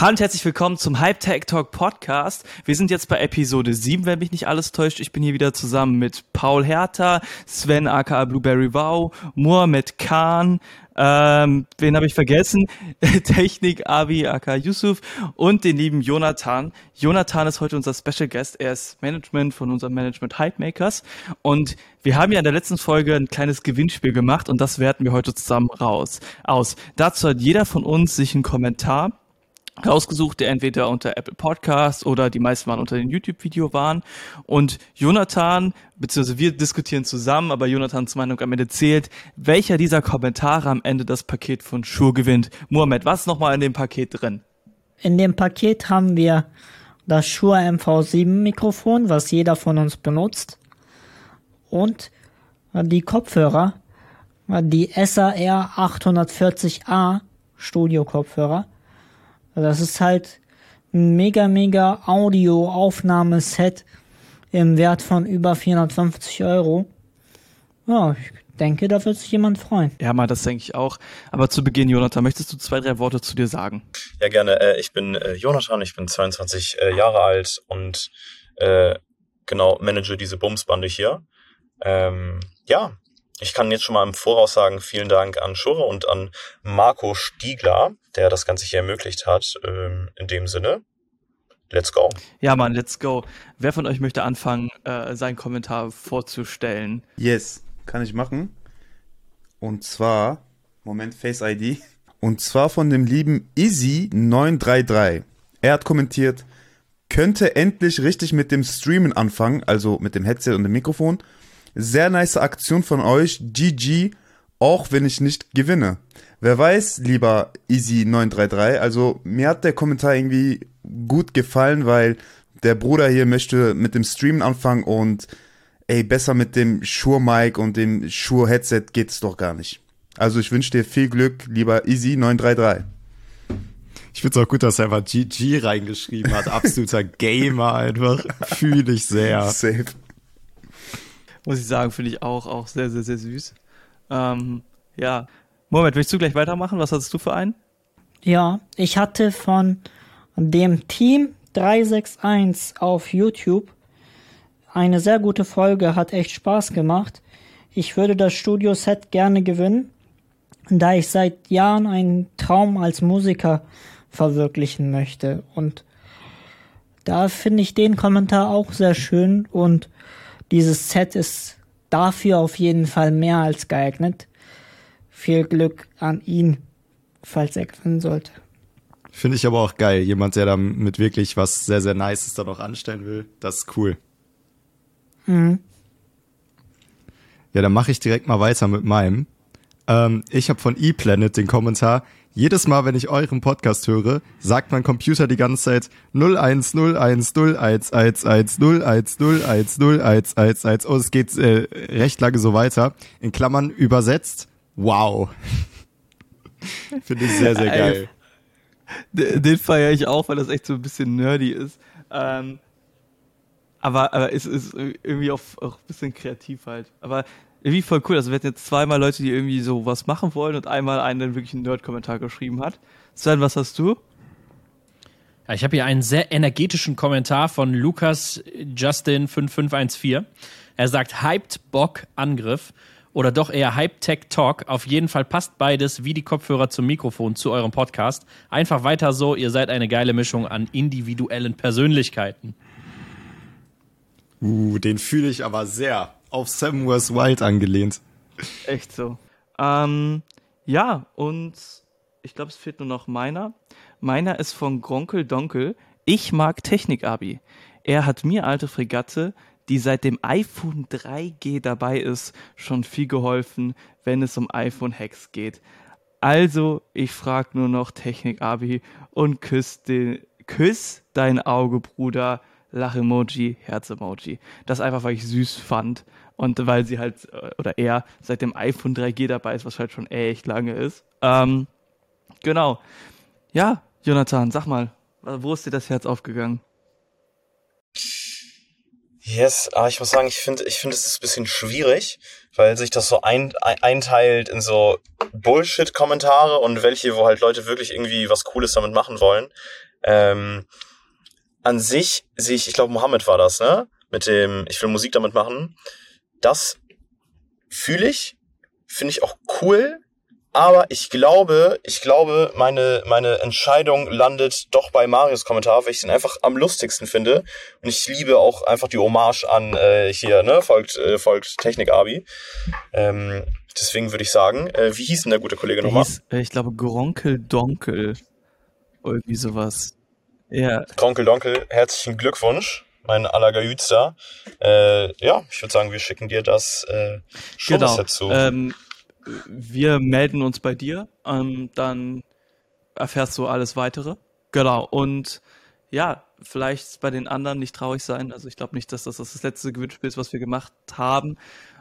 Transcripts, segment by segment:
Hallo und herzlich willkommen zum Hype Tech Talk Podcast. Wir sind jetzt bei Episode 7, wenn mich nicht alles täuscht. Ich bin hier wieder zusammen mit Paul Herter, Sven aka Blueberry Wow, Mohamed Khan, ähm, wen habe ich vergessen? Technik Abi aka Yusuf und den lieben Jonathan. Jonathan ist heute unser Special Guest. Er ist Management von unserem Management Hype Makers und wir haben ja in der letzten Folge ein kleines Gewinnspiel gemacht und das werten wir heute zusammen raus aus. Dazu hat jeder von uns sich einen Kommentar rausgesucht, der entweder unter Apple Podcast oder die meisten waren unter dem YouTube-Video waren. Und Jonathan, beziehungsweise wir diskutieren zusammen, aber Jonathans Meinung am Ende zählt, welcher dieser Kommentare am Ende das Paket von Shure gewinnt. Mohamed, was ist nochmal in dem Paket drin? In dem Paket haben wir das Shure MV7 Mikrofon, was jeder von uns benutzt. Und die Kopfhörer, die SAR 840A Studio Kopfhörer also das ist halt ein mega, mega Audio-Aufnahmeset im Wert von über 450 Euro. Ja, ich denke, da wird sich jemand freuen. Ja, mal, das denke ich auch. Aber zu Beginn, Jonathan, möchtest du zwei, drei Worte zu dir sagen? Ja, gerne. Äh, ich bin äh, Jonathan, ich bin 22 äh, Jahre alt und genau manage diese Bumsbande hier. Ähm, ja, ich kann jetzt schon mal im Voraus sagen, vielen Dank an Schure und an Marco Stiegler, der das Ganze hier ermöglicht hat. Ähm, in dem Sinne, let's go. Ja, Mann, let's go. Wer von euch möchte anfangen, äh, seinen Kommentar vorzustellen? Yes, kann ich machen. Und zwar, Moment, Face ID. Und zwar von dem lieben Easy933. Er hat kommentiert, könnte endlich richtig mit dem Streamen anfangen, also mit dem Headset und dem Mikrofon sehr nice Aktion von euch. GG, auch wenn ich nicht gewinne. Wer weiß, lieber Easy933, also mir hat der Kommentar irgendwie gut gefallen, weil der Bruder hier möchte mit dem Streamen anfangen und ey, besser mit dem Shure Mic und dem Shure Headset geht's doch gar nicht. Also ich wünsche dir viel Glück, lieber Easy933. Ich finde es auch gut, dass er einfach GG reingeschrieben hat. Absoluter Gamer einfach. Fühle ich sehr. Safe muss ich sagen, finde ich auch, auch sehr, sehr, sehr süß. Ähm, ja. Moment, willst du gleich weitermachen? Was hattest du für einen? Ja, ich hatte von dem Team 361 auf YouTube eine sehr gute Folge, hat echt Spaß gemacht. Ich würde das Studio-Set gerne gewinnen, da ich seit Jahren einen Traum als Musiker verwirklichen möchte. Und da finde ich den Kommentar auch sehr schön und dieses Set ist dafür auf jeden Fall mehr als geeignet. Viel Glück an ihn, falls er gewinnen sollte. Finde ich aber auch geil. Jemand, der damit wirklich was sehr, sehr Nices da noch anstellen will. Das ist cool. Mhm. Ja, dann mache ich direkt mal weiter mit meinem. Ähm, ich habe von ePlanet den Kommentar, jedes Mal, wenn ich euren Podcast höre, sagt mein Computer die ganze Zeit 0101011010101011. Oh, es geht äh, recht lange so weiter. In Klammern übersetzt. Wow. Finde ich sehr, sehr geil. Den, den feiere ich auch, weil das echt so ein bisschen nerdy ist. Ähm, aber, aber es ist irgendwie auch, auch ein bisschen kreativ halt. Aber irgendwie voll cool. Also wir hatten jetzt zweimal Leute, die irgendwie so was machen wollen und einmal einen, der wirklich einen Nerd-Kommentar geschrieben hat. Sven, was hast du? Ja, ich habe hier einen sehr energetischen Kommentar von Lukas Justin 5514. Er sagt Hyped Bock Angriff oder doch eher Hype Tech Talk. Auf jeden Fall passt beides wie die Kopfhörer zum Mikrofon zu eurem Podcast. Einfach weiter so, ihr seid eine geile Mischung an individuellen Persönlichkeiten. Uh, den fühle ich aber sehr auf Seven Wars Wild angelehnt. Echt so. Ähm, ja, und ich glaube, es fehlt nur noch meiner. Meiner ist von Gronkel Donkel. Ich mag Technik-Abi. Er hat mir, alte Fregatte, die seit dem iPhone 3G dabei ist, schon viel geholfen, wenn es um iPhone-Hacks geht. Also, ich frag nur noch Technik-Abi und küss, den, küss dein Auge, Bruder. Lach-Emoji, Herz-Emoji. Das einfach, weil ich süß fand und weil sie halt, äh, oder er, seit dem iPhone 3G dabei ist, was halt schon echt lange ist. Ähm, genau. Ja, Jonathan, sag mal, wo ist dir das Herz aufgegangen? Yes, aber ich muss sagen, ich finde, ich finde es ist ein bisschen schwierig, weil sich das so ein, ein, einteilt in so Bullshit-Kommentare und welche, wo halt Leute wirklich irgendwie was Cooles damit machen wollen. Ähm, an sich sehe ich, ich glaube, Mohammed war das, ne? Mit dem, ich will Musik damit machen. Das fühle ich, finde ich auch cool, aber ich glaube, ich glaube, meine, meine Entscheidung landet doch bei Marius Kommentar, weil ich den einfach am lustigsten finde. Und ich liebe auch einfach die Hommage an äh, hier, ne, folgt, äh, folgt Technik-Abi. Ähm, deswegen würde ich sagen, äh, wie hieß denn der gute Kollege nochmal? hieß, äh, ich glaube, Gronkel Donkel. Irgendwie sowas. Ja, Onkel Donkel, herzlichen Glückwunsch, mein allergehütster. Äh, ja, ich würde sagen, wir schicken dir das äh, schon genau. dazu. Ähm, wir melden uns bei dir, ähm, dann erfährst du alles weitere. Genau. Und ja, vielleicht bei den anderen nicht traurig sein. Also ich glaube nicht, dass das das letzte Gewinnspiel ist, was wir gemacht haben.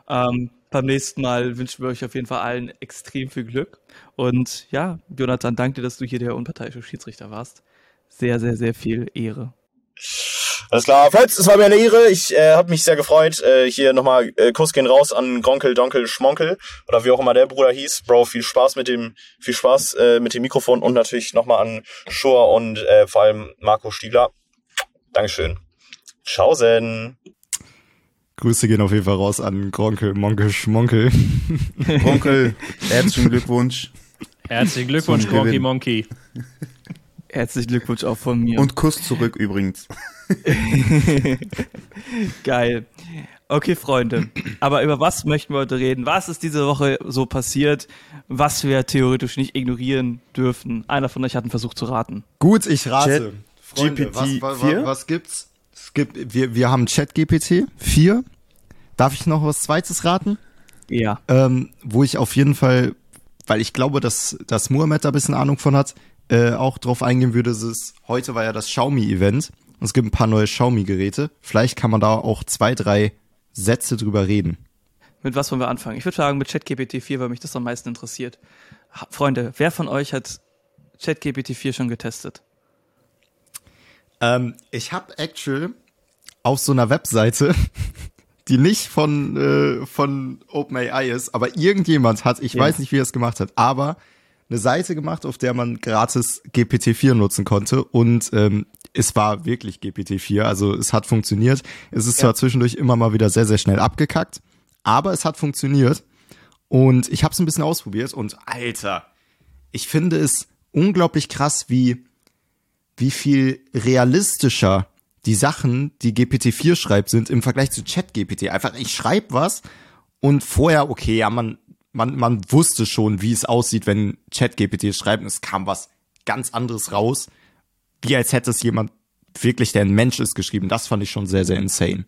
Ähm, beim nächsten Mal wünschen wir euch auf jeden Fall allen extrem viel Glück. Und ja, Jonathan, danke dir, dass du hier der unparteiische Schiedsrichter warst. Sehr, sehr, sehr viel Ehre. Alles klar, Fritz, es war mir eine Ehre. Ich äh, habe mich sehr gefreut. Äh, hier nochmal äh, Kuss gehen raus an Gronkel, Donkel, Schmonkel oder wie auch immer der Bruder hieß. Bro, viel Spaß mit dem, viel Spaß äh, mit dem Mikrofon und natürlich nochmal an Schur und äh, vor allem Marco Stiegler. Dankeschön. Tschaußen. Grüße gehen auf jeden Fall raus an Gronkel, Monkel, Schmonkel. Onkel, herzlichen Glückwunsch Herzlichen Glückwunsch, Gewinn. Monkey. Herzlichen Glückwunsch auch von mir. und Kuss zurück übrigens. Geil. Okay, Freunde. Aber über was möchten wir heute reden? Was ist diese Woche so passiert, was wir theoretisch nicht ignorieren dürfen? Einer von euch hat einen Versuch zu raten. Gut, ich rate. Chat Freunde, was, GPT was, 4? was, was gibt's? Es gibt, wir, wir haben ChatGPT 4. Darf ich noch was zweites raten? Ja. Ähm, wo ich auf jeden Fall, weil ich glaube, dass, dass Muhammad da ein bisschen Ahnung von hat, äh, auch drauf eingehen würde, ist es, heute war ja das Xiaomi-Event und es gibt ein paar neue Xiaomi-Geräte. Vielleicht kann man da auch zwei, drei Sätze drüber reden. Mit was wollen wir anfangen? Ich würde sagen mit ChatGPT 4, weil mich das am meisten interessiert. Freunde, wer von euch hat ChatGPT 4 schon getestet? Ähm, ich habe actual auf so einer Webseite, die nicht von, äh, von OpenAI ist, aber irgendjemand hat, ich Ja. weiß nicht, wie er es gemacht hat, aber eine Seite gemacht, auf der man gratis GPT-4 nutzen konnte und ähm, es war wirklich GPT-4, also es hat funktioniert. Es ist zwar zwischendurch immer mal wieder sehr, sehr schnell abgekackt, aber es hat funktioniert und ich habe es ein bisschen ausprobiert und Alter, ich finde es unglaublich krass, wie wie viel realistischer die Sachen, die GPT-4 schreibt, sind im Vergleich zu ChatGPT. Einfach, ich schreibe was und vorher, okay, ja, man, man, man wusste schon, wie es aussieht, wenn ChatGPT schreibt und es kam was ganz anderes raus, wie als hätte es jemand wirklich, der ein Mensch ist, geschrieben. Das fand ich schon sehr, sehr insane.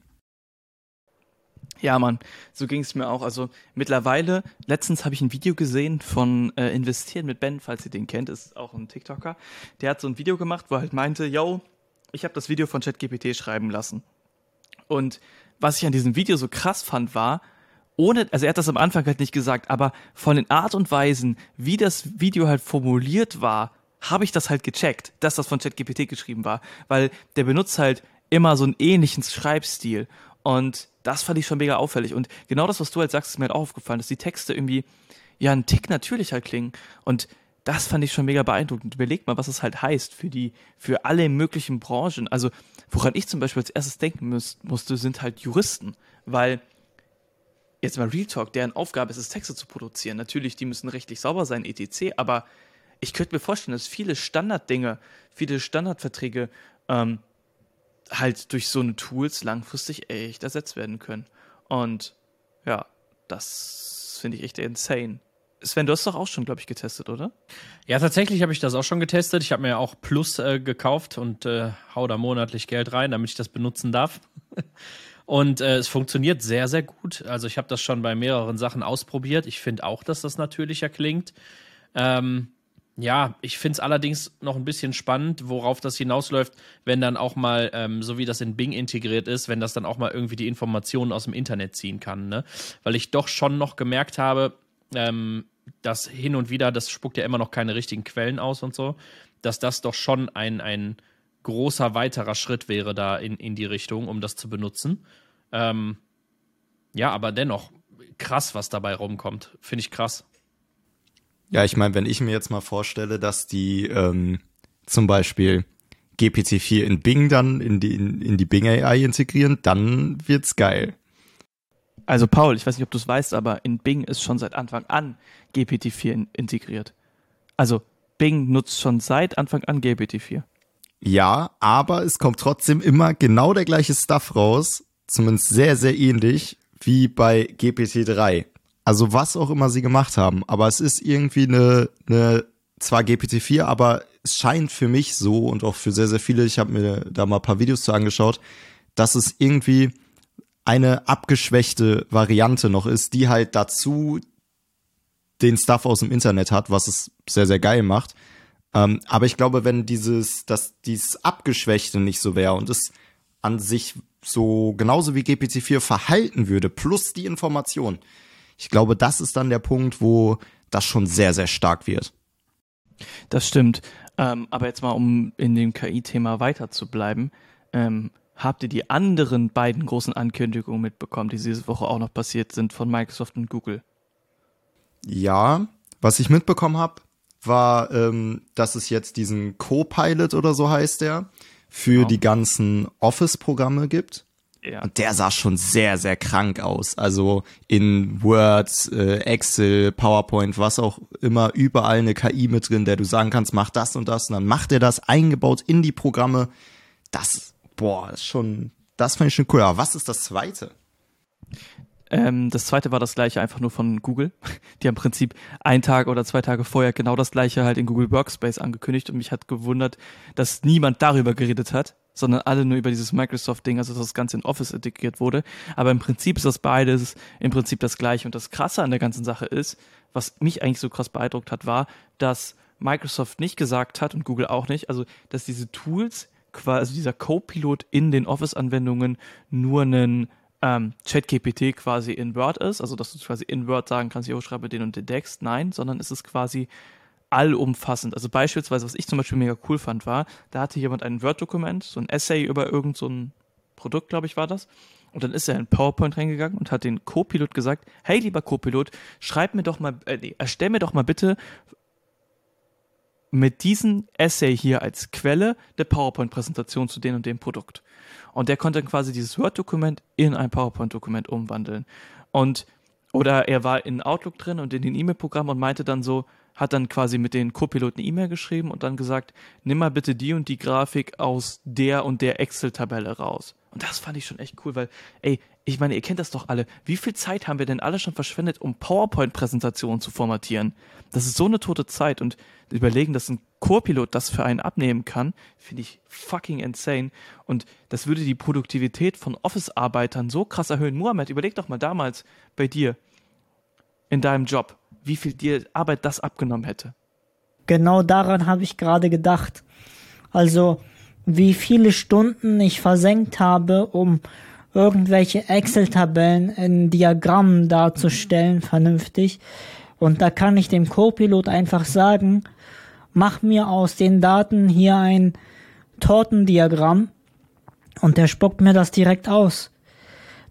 Ja, Mann, so ging es mir auch. Also mittlerweile, letztens habe ich ein Video gesehen von äh, Investieren mit Ben, falls ihr den kennt, ist auch ein TikToker. Der hat so ein Video gemacht, wo er halt meinte, yo, ich habe das Video von ChatGPT schreiben lassen. Und was ich an diesem Video so krass fand, war, ohne, also er hat das am Anfang halt nicht gesagt, aber von den Art und Weisen, wie das Video halt formuliert war, habe ich das halt gecheckt, dass das von ChatGPT geschrieben war, weil der benutzt halt immer so einen ähnlichen Schreibstil und das fand ich schon mega auffällig und genau das, was du halt sagst, ist mir halt auch aufgefallen, dass die Texte irgendwie ja einen Tick natürlicher klingen und das fand ich schon mega beeindruckend. Überlegt mal, was es halt heißt für die, für alle möglichen Branchen. Also, woran ich zum Beispiel als erstes denken muss, musste, sind halt Juristen, weil jetzt mal Real Talk, deren Aufgabe ist es, Texte zu produzieren. Natürlich, die müssen rechtlich sauber sein, etc. Aber ich könnte mir vorstellen, dass viele Standarddinge, viele Standardverträge ähm, halt durch so eine Tools langfristig echt ersetzt werden können. Und ja, das finde ich echt insane. Sven, du hast doch auch schon, glaube ich, getestet, oder? Ja, tatsächlich habe ich das auch schon getestet. Ich habe mir auch Plus äh, gekauft und äh, hau da monatlich Geld rein, damit ich das benutzen darf. und äh, es funktioniert sehr, sehr gut. Also ich habe das schon bei mehreren Sachen ausprobiert. Ich finde auch, dass das natürlicher klingt. Ähm, ja, ich finde es allerdings noch ein bisschen spannend, worauf das hinausläuft, wenn dann auch mal, ähm, so wie das in Bing integriert ist, wenn das dann auch mal irgendwie die Informationen aus dem Internet ziehen kann. Ne? Weil ich doch schon noch gemerkt habe, ähm, dass hin und wieder, das spuckt ja immer noch keine richtigen Quellen aus und so, dass das doch schon ein, ein großer weiterer Schritt wäre da in, in die Richtung, um das zu benutzen. Ähm, ja, aber dennoch krass, was dabei rumkommt. Finde ich krass. Ja, ich meine, wenn ich mir jetzt mal vorstelle, dass die ähm, zum Beispiel GPT-4 in Bing dann in die, in, in die Bing AI integrieren, dann wird's geil. Also Paul, ich weiß nicht, ob du es weißt, aber in Bing ist schon seit Anfang an GPT-4 in integriert. Also Bing nutzt schon seit Anfang an GPT-4. Ja, aber es kommt trotzdem immer genau der gleiche Stuff raus, zumindest sehr, sehr ähnlich wie bei GPT-3. Also was auch immer sie gemacht haben, aber es ist irgendwie eine, eine zwar GPT-4, aber es scheint für mich so und auch für sehr, sehr viele, ich habe mir da mal ein paar Videos zu angeschaut, dass es irgendwie eine abgeschwächte Variante noch ist, die halt dazu den Stuff aus dem Internet hat, was es sehr, sehr geil macht. Ähm, aber ich glaube, wenn dieses, dass dieses Abgeschwächte nicht so wäre und es an sich so genauso wie GPT-4 verhalten würde, plus die Information, ich glaube, das ist dann der Punkt, wo das schon sehr, sehr stark wird. Das stimmt. Ähm, aber jetzt mal, um in dem KI-Thema weiter zu bleiben, ähm, habt ihr die anderen beiden großen Ankündigungen mitbekommen, die diese Woche auch noch passiert sind von Microsoft und Google? Ja, was ich mitbekommen habe, war, ähm, dass es jetzt diesen Co-Pilot oder so heißt der für genau. die ganzen Office-Programme gibt. Ja. Und der sah schon sehr, sehr krank aus. Also in Word, äh, Excel, PowerPoint, was auch immer, überall eine KI mit drin, der du sagen kannst, mach das und das. Und dann macht er das eingebaut in die Programme. Das, boah, ist schon, das fand ich schon cool. Aber was ist das zweite? Ähm, das zweite war das gleiche einfach nur von Google. Die haben im Prinzip einen Tag oder zwei Tage vorher genau das gleiche halt in Google Workspace angekündigt und mich hat gewundert, dass niemand darüber geredet hat, sondern alle nur über dieses Microsoft-Ding, also dass das Ganze in Office integriert wurde. Aber im Prinzip ist das beides im Prinzip das gleiche. Und das Krasse an der ganzen Sache ist, was mich eigentlich so krass beeindruckt hat, war, dass Microsoft nicht gesagt hat und Google auch nicht, also dass diese Tools, quasi also dieser Co-Pilot in den Office-Anwendungen nur einen ähm, ChatGPT quasi in Word ist, also dass du quasi in Word sagen kannst, ich schreibe den und den Text, nein, sondern es ist quasi allumfassend. Also beispielsweise, was ich zum Beispiel mega cool fand, war, da hatte jemand ein Word-Dokument, so ein Essay über irgend so ein Produkt, glaube ich, war das. Und dann ist er in PowerPoint reingegangen und hat den Co-Pilot gesagt, hey lieber Co-Pilot, schreib mir doch mal, äh, nee, erstell mir doch mal bitte mit diesem Essay hier als Quelle der PowerPoint-Präsentation zu dem und dem Produkt. Und der konnte dann quasi dieses Word-Dokument in ein PowerPoint-Dokument umwandeln. Und, oder er war in Outlook drin und in den E-Mail-Programm und meinte dann so, hat dann quasi mit den Co-Piloten E-Mail geschrieben und dann gesagt, nimm mal bitte die und die Grafik aus der und der Excel-Tabelle raus. Und das fand ich schon echt cool, weil, ey, ich meine, ihr kennt das doch alle. Wie viel Zeit haben wir denn alle schon verschwendet, um PowerPoint-Präsentationen zu formatieren? Das ist so eine tote Zeit und überlegen, dass ein Co-Pilot das für einen abnehmen kann, finde ich fucking insane. Und das würde die Produktivität von Office-Arbeitern so krass erhöhen. Mohammed, überleg doch mal damals bei dir in deinem Job wie viel dir Arbeit das abgenommen hätte. Genau daran habe ich gerade gedacht. Also, wie viele Stunden ich versenkt habe, um irgendwelche Excel-Tabellen in Diagrammen darzustellen, vernünftig. Und da kann ich dem Co-Pilot einfach sagen, mach mir aus den Daten hier ein Tortendiagramm und der spuckt mir das direkt aus.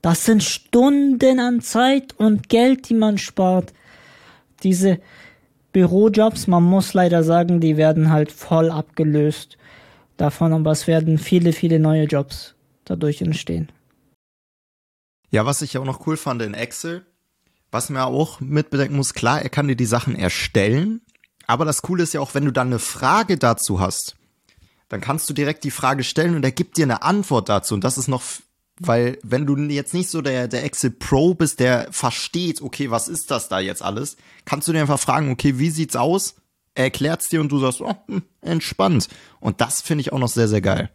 Das sind Stunden an Zeit und Geld, die man spart diese Bürojobs, man muss leider sagen, die werden halt voll abgelöst davon, aber es werden viele, viele neue Jobs dadurch entstehen. Ja, was ich auch noch cool fand in Excel, was man auch mitbedenken muss, klar, er kann dir die Sachen erstellen, aber das Coole ist ja auch, wenn du dann eine Frage dazu hast, dann kannst du direkt die Frage stellen und er gibt dir eine Antwort dazu und das ist noch weil wenn du jetzt nicht so der, der Excel Pro bist, der versteht, okay, was ist das da jetzt alles, kannst du dir einfach fragen, okay, wie sieht's aus? Er erklärt's dir und du sagst, oh, hm, entspannt. Und das finde ich auch noch sehr, sehr geil.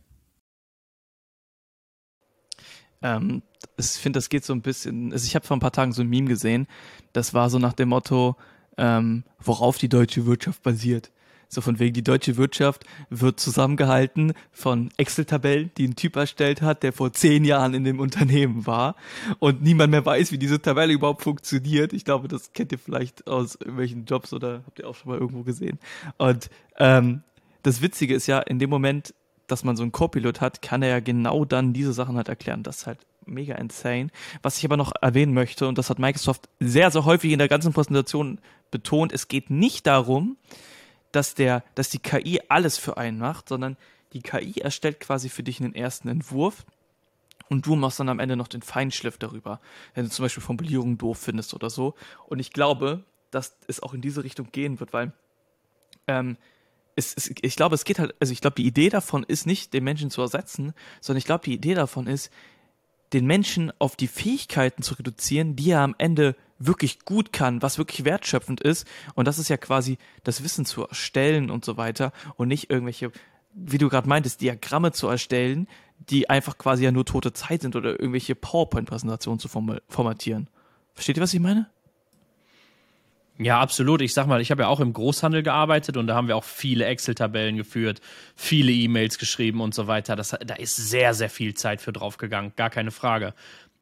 Ähm, ich finde, das geht so ein bisschen, also ich habe vor ein paar Tagen so ein Meme gesehen, das war so nach dem Motto, ähm, worauf die deutsche Wirtschaft basiert. So von wegen, die deutsche Wirtschaft wird zusammengehalten von Excel-Tabellen, die ein Typ erstellt hat, der vor zehn Jahren in dem Unternehmen war und niemand mehr weiß, wie diese Tabelle überhaupt funktioniert. Ich glaube, das kennt ihr vielleicht aus irgendwelchen Jobs oder habt ihr auch schon mal irgendwo gesehen. Und ähm, das Witzige ist ja, in dem Moment, dass man so einen Copilot hat, kann er ja genau dann diese Sachen halt erklären. Das ist halt mega insane. Was ich aber noch erwähnen möchte, und das hat Microsoft sehr, sehr häufig in der ganzen Präsentation betont, es geht nicht darum, dass der, dass die KI alles für einen macht, sondern die KI erstellt quasi für dich einen ersten Entwurf und du machst dann am Ende noch den Feinschliff darüber, wenn du zum Beispiel Formulierungen doof findest oder so. Und ich glaube, dass es auch in diese Richtung gehen wird, weil ähm, es, es, ich glaube, es geht halt, also ich glaube, die Idee davon ist nicht, den Menschen zu ersetzen, sondern ich glaube, die Idee davon ist, den Menschen auf die Fähigkeiten zu reduzieren, die er am Ende wirklich gut kann, was wirklich wertschöpfend ist. Und das ist ja quasi das Wissen zu erstellen und so weiter und nicht irgendwelche, wie du gerade meintest, Diagramme zu erstellen, die einfach quasi ja nur tote Zeit sind oder irgendwelche PowerPoint-Präsentationen zu formatieren. Versteht ihr, was ich meine? Ja, absolut. Ich sag mal, ich habe ja auch im Großhandel gearbeitet und da haben wir auch viele Excel-Tabellen geführt, viele E-Mails geschrieben und so weiter. Das, da ist sehr, sehr viel Zeit für draufgegangen, gar keine Frage.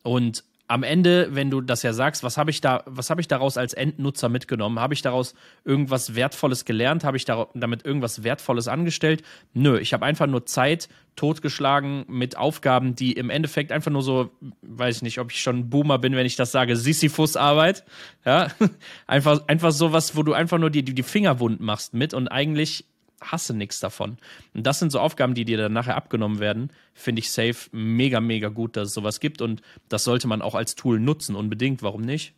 Und am Ende, wenn du das ja sagst, was habe ich da, was habe ich daraus als Endnutzer mitgenommen? Habe ich daraus irgendwas Wertvolles gelernt? Habe ich damit irgendwas Wertvolles angestellt? Nö, ich habe einfach nur Zeit totgeschlagen mit Aufgaben, die im Endeffekt einfach nur so, weiß ich nicht, ob ich schon Boomer bin, wenn ich das sage, Sisyphus-Arbeit. Ja, einfach, einfach sowas, wo du einfach nur die, die, die Finger wund machst mit und eigentlich hasse nichts davon. Und das sind so Aufgaben, die dir dann nachher abgenommen werden. Finde ich safe mega, mega gut, dass es sowas gibt und das sollte man auch als Tool nutzen, unbedingt. Warum nicht?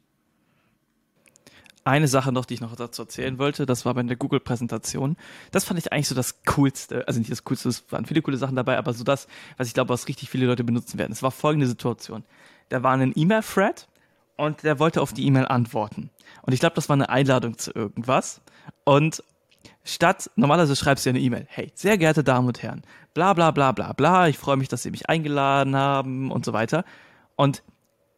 Eine Sache noch, die ich noch dazu erzählen wollte, das war bei der Google-Präsentation. Das fand ich eigentlich so das Coolste. Also nicht das Coolste, es waren viele coole Sachen dabei, aber so das, was ich glaube, was richtig viele Leute benutzen werden. Es war folgende Situation. Da war ein E-Mail-Thread und der wollte auf die E-Mail antworten. Und ich glaube, das war eine Einladung zu irgendwas. Und statt, normalerweise schreibst du ja eine E-Mail, hey, sehr geehrte Damen und Herren, bla bla bla bla bla, ich freue mich, dass Sie mich eingeladen haben und so weiter. Und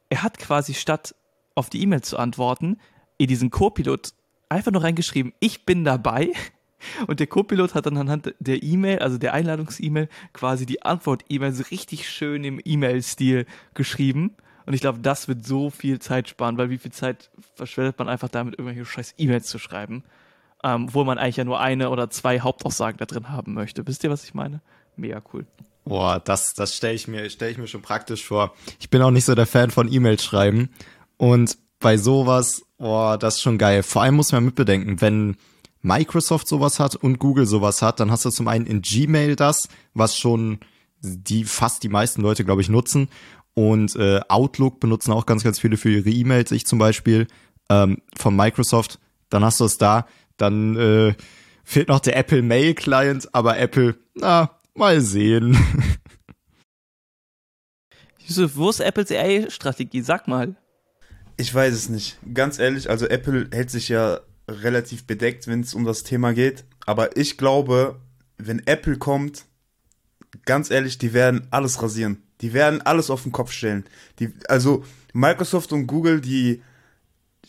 er hat quasi statt auf die E-Mail zu antworten, in diesen Co-Pilot einfach nur reingeschrieben, ich bin dabei. Und der Co-Pilot hat dann anhand der E-Mail, also der Einladungs-E-Mail, quasi die Antwort-E-Mail so richtig schön im E-Mail-Stil geschrieben. Und ich glaube, das wird so viel Zeit sparen, weil wie viel Zeit verschwendet man einfach damit, irgendwelche scheiß E-Mails zu schreiben ähm, wo man eigentlich ja nur eine oder zwei Hauptaussagen da drin haben möchte. Wisst ihr, was ich meine? Mega cool. Boah, das, das stelle ich mir, stelle ich mir schon praktisch vor. Ich bin auch nicht so der Fan von E-Mails schreiben. Und bei sowas, boah, das ist schon geil. Vor allem muss man mitbedenken, wenn Microsoft sowas hat und Google sowas hat, dann hast du zum einen in Gmail das, was schon die fast die meisten Leute, glaube ich, nutzen. Und äh, Outlook benutzen auch ganz, ganz viele für ihre E-Mails. Ich zum Beispiel ähm, von Microsoft. Dann hast du es da. Dann äh, fehlt noch der Apple Mail Client, aber Apple, na, mal sehen. Yusuf, wo ist Apples AI-Strategie? Sag mal. Ich weiß es nicht. Ganz ehrlich, also Apple hält sich ja relativ bedeckt, wenn es um das Thema geht. Aber ich glaube, wenn Apple kommt, ganz ehrlich, die werden alles rasieren. Die werden alles auf den Kopf stellen. Die, also Microsoft und Google, die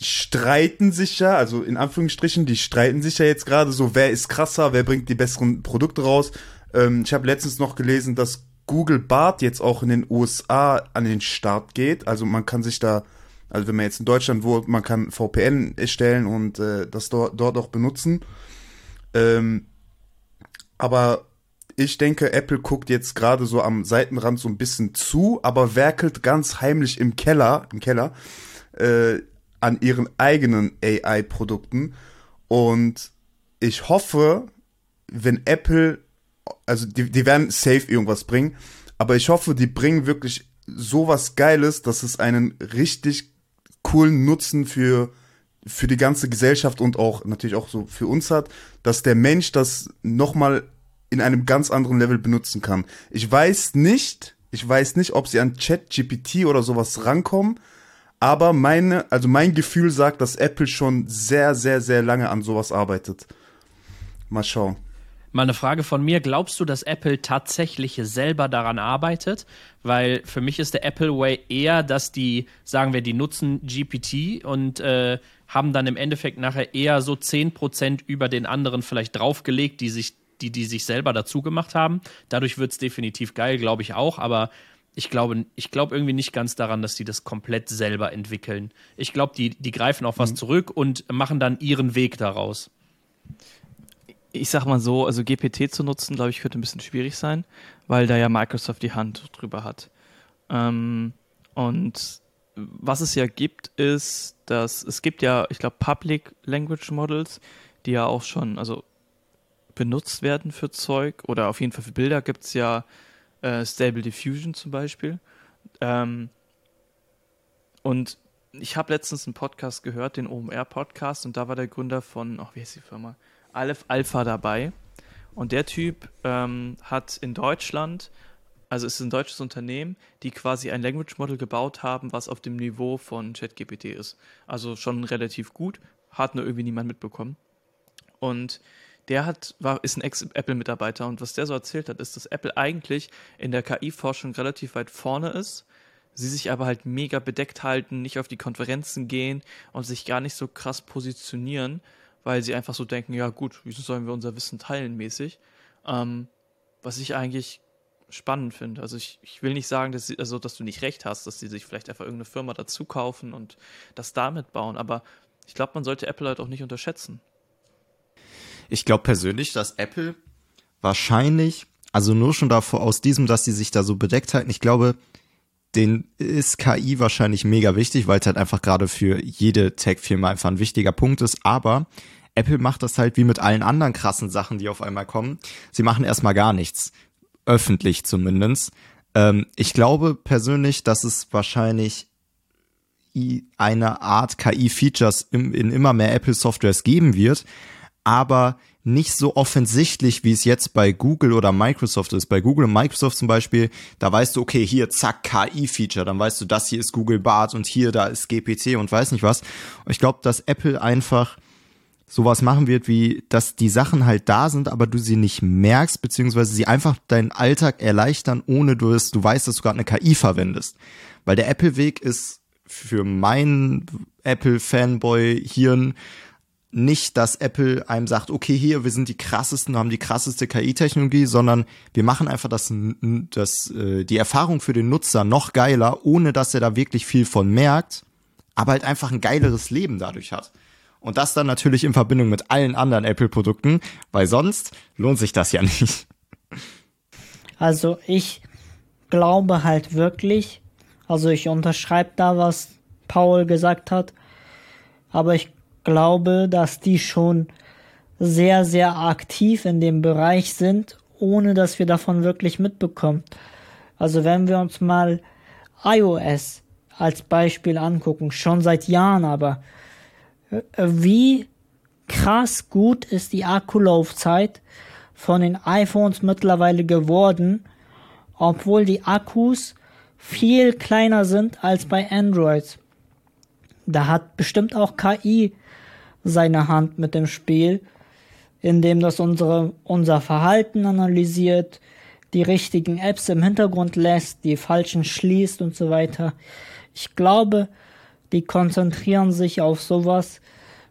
streiten sich ja, also in Anführungsstrichen, die streiten sich ja jetzt gerade so, wer ist krasser, wer bringt die besseren Produkte raus. Ähm, ich habe letztens noch gelesen, dass Google Bart jetzt auch in den USA an den Start geht. Also man kann sich da, also wenn man jetzt in Deutschland wohnt, man kann VPN erstellen und äh, das dort, dort auch benutzen. Ähm, aber ich denke, Apple guckt jetzt gerade so am Seitenrand so ein bisschen zu, aber werkelt ganz heimlich im Keller, im Keller, äh, an ihren eigenen AI-Produkten. Und ich hoffe, wenn Apple, also die, die werden safe irgendwas bringen, aber ich hoffe, die bringen wirklich sowas Geiles, dass es einen richtig coolen Nutzen für, für die ganze Gesellschaft und auch natürlich auch so für uns hat, dass der Mensch das nochmal in einem ganz anderen Level benutzen kann. Ich weiß nicht, ich weiß nicht, ob sie an ChatGPT oder sowas rankommen, aber meine, also mein Gefühl sagt, dass Apple schon sehr, sehr, sehr lange an sowas arbeitet. Mal schauen. Mal eine Frage von mir. Glaubst du, dass Apple tatsächlich selber daran arbeitet? Weil für mich ist der Apple Way eher, dass die, sagen wir, die nutzen GPT und äh, haben dann im Endeffekt nachher eher so 10% über den anderen vielleicht draufgelegt, die sich, die, die sich selber dazu gemacht haben. Dadurch wird es definitiv geil, glaube ich auch. Aber ich glaube, ich glaube irgendwie nicht ganz daran, dass die das komplett selber entwickeln. Ich glaube, die, die greifen auf was mhm. zurück und machen dann ihren Weg daraus. Ich sag mal so, also GPT zu nutzen, glaube ich, könnte ein bisschen schwierig sein, weil da ja Microsoft die Hand drüber hat. Ähm, und was es ja gibt, ist, dass es gibt ja, ich glaube, Public Language Models, die ja auch schon, also benutzt werden für Zeug oder auf jeden Fall für Bilder gibt es ja äh, Stable Diffusion zum Beispiel. Ähm, und ich habe letztens einen Podcast gehört, den OMR-Podcast, und da war der Gründer von, oh, wie heißt die Firma? Aleph Alpha dabei. Und der Typ ähm, hat in Deutschland, also es ist ein deutsches Unternehmen, die quasi ein Language Model gebaut haben, was auf dem Niveau von ChatGPT ist. Also schon relativ gut, hat nur irgendwie niemand mitbekommen. Und der hat, war, ist ein Ex-Apple-Mitarbeiter und was der so erzählt hat, ist, dass Apple eigentlich in der KI-Forschung relativ weit vorne ist, sie sich aber halt mega bedeckt halten, nicht auf die Konferenzen gehen und sich gar nicht so krass positionieren, weil sie einfach so denken, ja gut, wieso sollen wir unser Wissen teilen mäßig? Ähm, was ich eigentlich spannend finde. Also ich, ich will nicht sagen, dass, sie, also, dass du nicht recht hast, dass sie sich vielleicht einfach irgendeine Firma dazu kaufen und das damit bauen, aber ich glaube, man sollte Apple halt auch nicht unterschätzen. Ich glaube persönlich, dass Apple wahrscheinlich, also nur schon davor aus diesem, dass sie sich da so bedeckt halten, ich glaube, den ist KI wahrscheinlich mega wichtig, weil es halt einfach gerade für jede Tech-Firma einfach ein wichtiger Punkt ist. Aber Apple macht das halt wie mit allen anderen krassen Sachen, die auf einmal kommen. Sie machen erstmal gar nichts. Öffentlich zumindest. Ähm, ich glaube persönlich, dass es wahrscheinlich eine Art KI-Features in, in immer mehr Apple-Softwares geben wird, aber nicht so offensichtlich, wie es jetzt bei Google oder Microsoft ist. Bei Google und Microsoft zum Beispiel, da weißt du, okay, hier, zack, KI-Feature, dann weißt du, das hier ist Google Bart und hier, da ist GPT und weiß nicht was. Ich glaube, dass Apple einfach sowas machen wird, wie, dass die Sachen halt da sind, aber du sie nicht merkst, beziehungsweise sie einfach deinen Alltag erleichtern, ohne du es, du weißt, dass du gerade eine KI verwendest. Weil der Apple-Weg ist für meinen Apple-Fanboy-Hirn nicht, dass Apple einem sagt, okay, hier, wir sind die krassesten, haben die krasseste KI-Technologie, sondern wir machen einfach das, das, äh, die Erfahrung für den Nutzer noch geiler, ohne dass er da wirklich viel von merkt, aber halt einfach ein geileres Leben dadurch hat. Und das dann natürlich in Verbindung mit allen anderen Apple-Produkten, weil sonst lohnt sich das ja nicht. Also ich glaube halt wirklich, also ich unterschreibe da, was Paul gesagt hat, aber ich glaube, dass die schon sehr, sehr aktiv in dem Bereich sind, ohne dass wir davon wirklich mitbekommen. Also wenn wir uns mal iOS als Beispiel angucken, schon seit Jahren aber, äh, wie krass gut ist die Akkulaufzeit von den iPhones mittlerweile geworden, obwohl die Akkus viel kleiner sind als bei Android. Da hat bestimmt auch KI seine Hand mit dem Spiel, indem das unsere, unser Verhalten analysiert, die richtigen Apps im Hintergrund lässt, die falschen schließt und so weiter. Ich glaube, die konzentrieren sich auf sowas,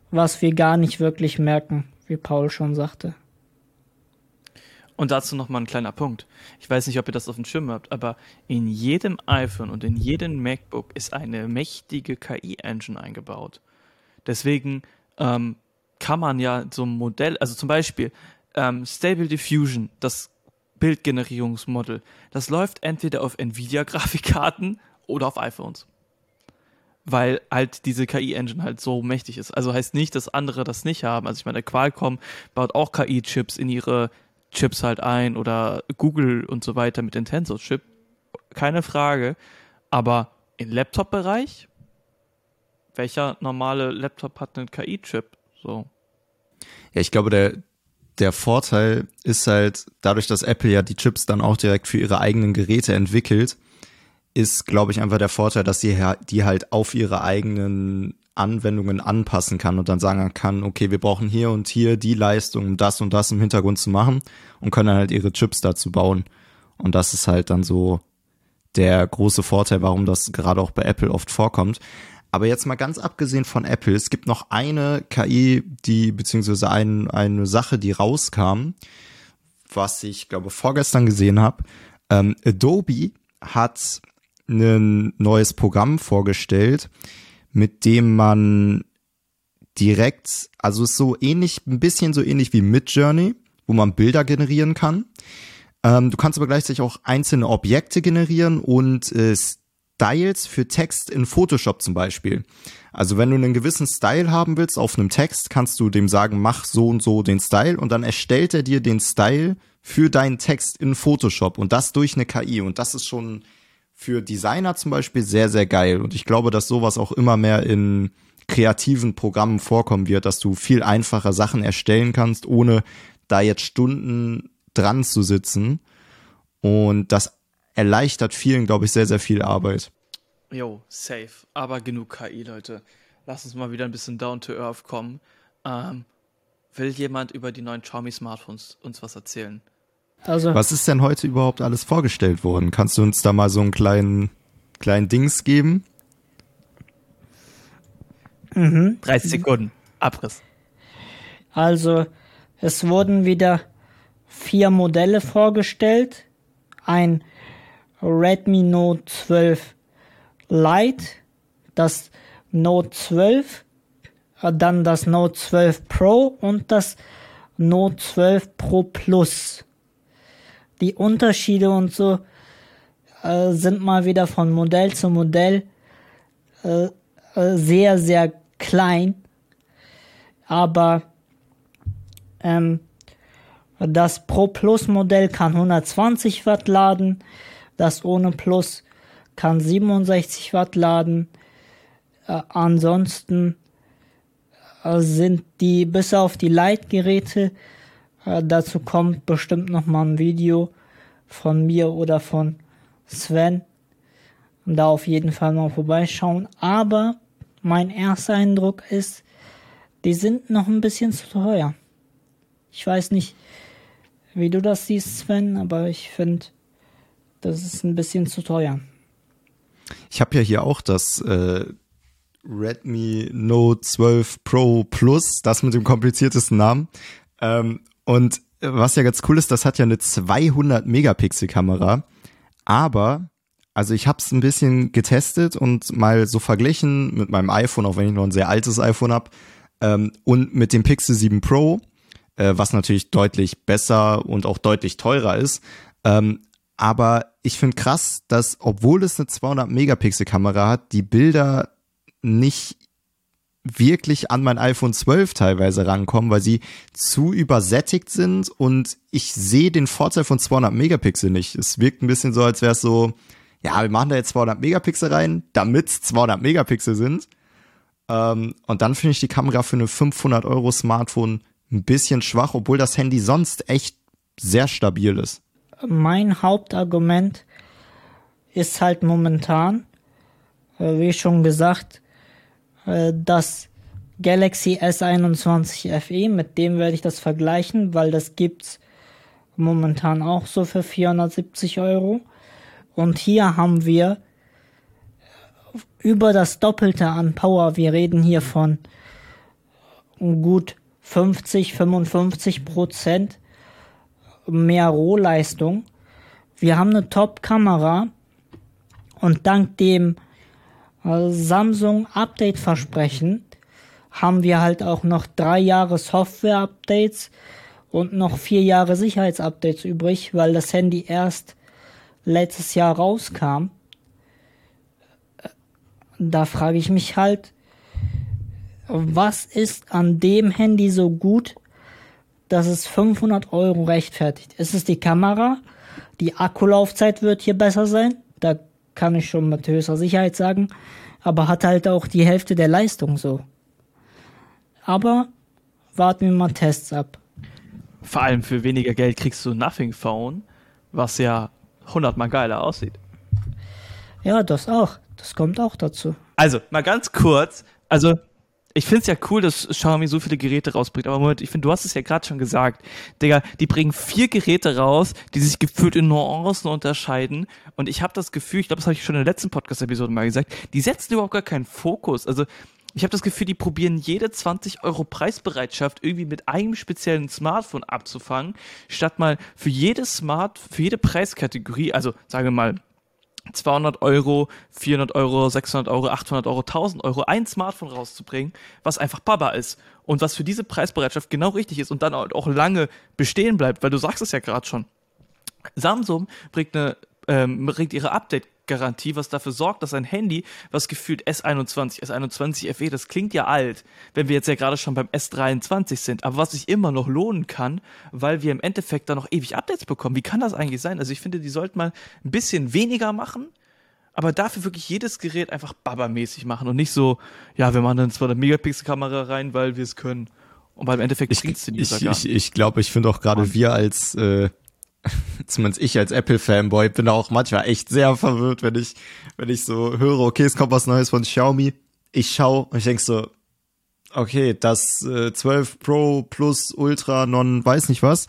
was wir gar nicht wirklich merken, wie Paul schon sagte. Und dazu noch mal ein kleiner Punkt. Ich weiß nicht, ob ihr das auf dem Schirm habt, aber in jedem iPhone und in jedem MacBook ist eine mächtige KI-Engine eingebaut. Deswegen ähm, kann man ja so ein Modell, also zum Beispiel ähm, Stable Diffusion, das Bildgenerierungsmodell, das läuft entweder auf Nvidia-Grafikkarten oder auf iPhones. Weil halt diese KI-Engine halt so mächtig ist. Also heißt nicht, dass andere das nicht haben. Also ich meine, Qualcomm baut auch KI-Chips in ihre Chips halt ein oder Google und so weiter mit den Tensor-Chip. Keine Frage. Aber im Laptop-Bereich welcher normale Laptop hat einen KI-Chip? So. Ja, ich glaube, der, der Vorteil ist halt, dadurch, dass Apple ja die Chips dann auch direkt für ihre eigenen Geräte entwickelt, ist, glaube ich, einfach der Vorteil, dass sie die halt auf ihre eigenen Anwendungen anpassen kann und dann sagen kann, okay, wir brauchen hier und hier die Leistung, um das und das im Hintergrund zu machen und können dann halt ihre Chips dazu bauen. Und das ist halt dann so der große Vorteil, warum das gerade auch bei Apple oft vorkommt. Aber jetzt mal ganz abgesehen von Apple, es gibt noch eine KI, die, beziehungsweise ein, eine Sache, die rauskam, was ich glaube vorgestern gesehen habe. Ähm, Adobe hat ein neues Programm vorgestellt, mit dem man direkt, also so ähnlich, ein bisschen so ähnlich wie Midjourney, wo man Bilder generieren kann. Ähm, du kannst aber gleichzeitig auch einzelne Objekte generieren und äh, Styles für Text in Photoshop zum Beispiel. Also wenn du einen gewissen Style haben willst auf einem Text, kannst du dem sagen, mach so und so den Style und dann erstellt er dir den Style für deinen Text in Photoshop und das durch eine KI und das ist schon für Designer zum Beispiel sehr, sehr geil. Und ich glaube, dass sowas auch immer mehr in kreativen Programmen vorkommen wird, dass du viel einfacher Sachen erstellen kannst, ohne da jetzt Stunden dran zu sitzen. Und das erleichtert vielen, glaube ich, sehr, sehr viel Arbeit. Jo, safe. Aber genug KI, Leute. Lass uns mal wieder ein bisschen down to earth kommen. Ähm, will jemand über die neuen Xiaomi Smartphones uns was erzählen? Also, was ist denn heute überhaupt alles vorgestellt worden? Kannst du uns da mal so einen kleinen, kleinen Dings geben? Mhm. 30 Sekunden. Abriss. Also, es wurden wieder vier Modelle vorgestellt. Ein Redmi Note 12 Lite, das Note 12, äh, dann das Note 12 Pro und das Note 12 Pro Plus. Die Unterschiede und so äh, sind mal wieder von Modell zu Modell äh, äh sehr, sehr klein. Aber ähm, das Pro Plus Modell kann 120 Watt laden, das ohne Plus kann 67 Watt laden. Äh, ansonsten äh, sind die bis auf die Leitgeräte, äh, dazu kommt bestimmt noch mal ein Video von mir oder von Sven. Da auf jeden Fall mal vorbeischauen. Aber mein erster Eindruck ist, die sind noch ein bisschen zu teuer. Ich weiß nicht, wie du das siehst, Sven, aber ich finde, das ist ein bisschen zu teuer. Ich habe ja hier auch das äh, Redmi Note 12 Pro Plus, das mit dem kompliziertesten Namen. Ähm, und was ja ganz cool ist, das hat ja eine 200 Megapixel Kamera, aber also ich habe es ein bisschen getestet und mal so verglichen mit meinem iPhone, auch wenn ich noch ein sehr altes iPhone habe, ähm, und mit dem Pixel 7 Pro, äh, was natürlich deutlich besser und auch deutlich teurer ist. Ähm, aber ich finde krass, dass obwohl es eine 200 Megapixel Kamera hat, die Bilder nicht wirklich an mein iPhone 12 teilweise rankommen, weil sie zu übersättigt sind und ich sehe den Vorteil von 200 Megapixel nicht. Es wirkt ein bisschen so, als wäre es so, ja, wir machen da jetzt 200 Megapixel rein, damit es 200 Megapixel sind. Ähm, und dann finde ich die Kamera für eine 500 Euro Smartphone ein bisschen schwach, obwohl das Handy sonst echt sehr stabil ist mein Hauptargument ist halt momentan, äh, wie schon gesagt, äh, das Galaxy S21 FE, mit dem werde ich das vergleichen, weil das gibt's momentan auch so für 470 Euro. Und hier haben wir über das Doppelte an Power. Wir reden hier von gut 50, 55 Prozent mehr Rohleistung. Wir haben eine Top-Kamera und dank dem äh, Samsung Update-Versprechen haben wir halt auch noch drei Jahre Software-Updates und noch vier Jahre Sicherheitsupdates übrig, weil das Handy erst letztes Jahr rauskam. Da frage ich mich halt, was ist an dem Handy so gut, dass es 500 Euro rechtfertigt. Ist es die Kamera? Die Akkulaufzeit wird hier besser sein. Da kann ich schon mit höchster Sicherheit sagen. Aber hat halt auch die Hälfte der Leistung so. Aber warten wir mal Tests ab. Vor allem für weniger Geld kriegst du Nothing Phone, was ja hundertmal geiler aussieht. Ja, das auch. Das kommt auch dazu. Also, mal ganz kurz. Also, ich finde es ja cool, dass Xiaomi so viele Geräte rausbringt, aber Moment, ich finde, du hast es ja gerade schon gesagt. Digga, die bringen vier Geräte raus, die sich gefühlt in Nuancen unterscheiden. Und ich habe das Gefühl, ich glaube, das habe ich schon in der letzten Podcast-Episode mal gesagt, die setzen überhaupt gar keinen Fokus. Also ich habe das Gefühl, die probieren jede 20 Euro Preisbereitschaft irgendwie mit einem speziellen Smartphone abzufangen, statt mal für jede Smart, für jede Preiskategorie, also sagen wir mal 200 Euro, 400 Euro, 600 Euro, 800 Euro, 1000 Euro ein Smartphone rauszubringen, was einfach Baba ist und was für diese Preisbereitschaft genau richtig ist und dann auch lange bestehen bleibt, weil du sagst es ja gerade schon. Samsung bringt, eine, ähm, bringt ihre Update Garantie, was dafür sorgt, dass ein Handy, was gefühlt S21, S21 FE, das klingt ja alt, wenn wir jetzt ja gerade schon beim S23 sind, aber was sich immer noch lohnen kann, weil wir im Endeffekt da noch ewig Updates bekommen. Wie kann das eigentlich sein? Also ich finde, die sollten mal ein bisschen weniger machen, aber dafür wirklich jedes Gerät einfach babamäßig machen und nicht so, ja, wir machen dann zwar eine Megapixel-Kamera rein, weil wir es können. Und beim Endeffekt ich, bringt's den ich, User gar ich, ich glaube, ich finde auch gerade wir als, äh, zumindest ich als Apple-Fanboy, bin auch manchmal echt sehr verwirrt, wenn ich, wenn ich so höre, okay, es kommt was Neues von Xiaomi. Ich schau und ich denk so, okay, das äh, 12 Pro plus Ultra Non weiß nicht was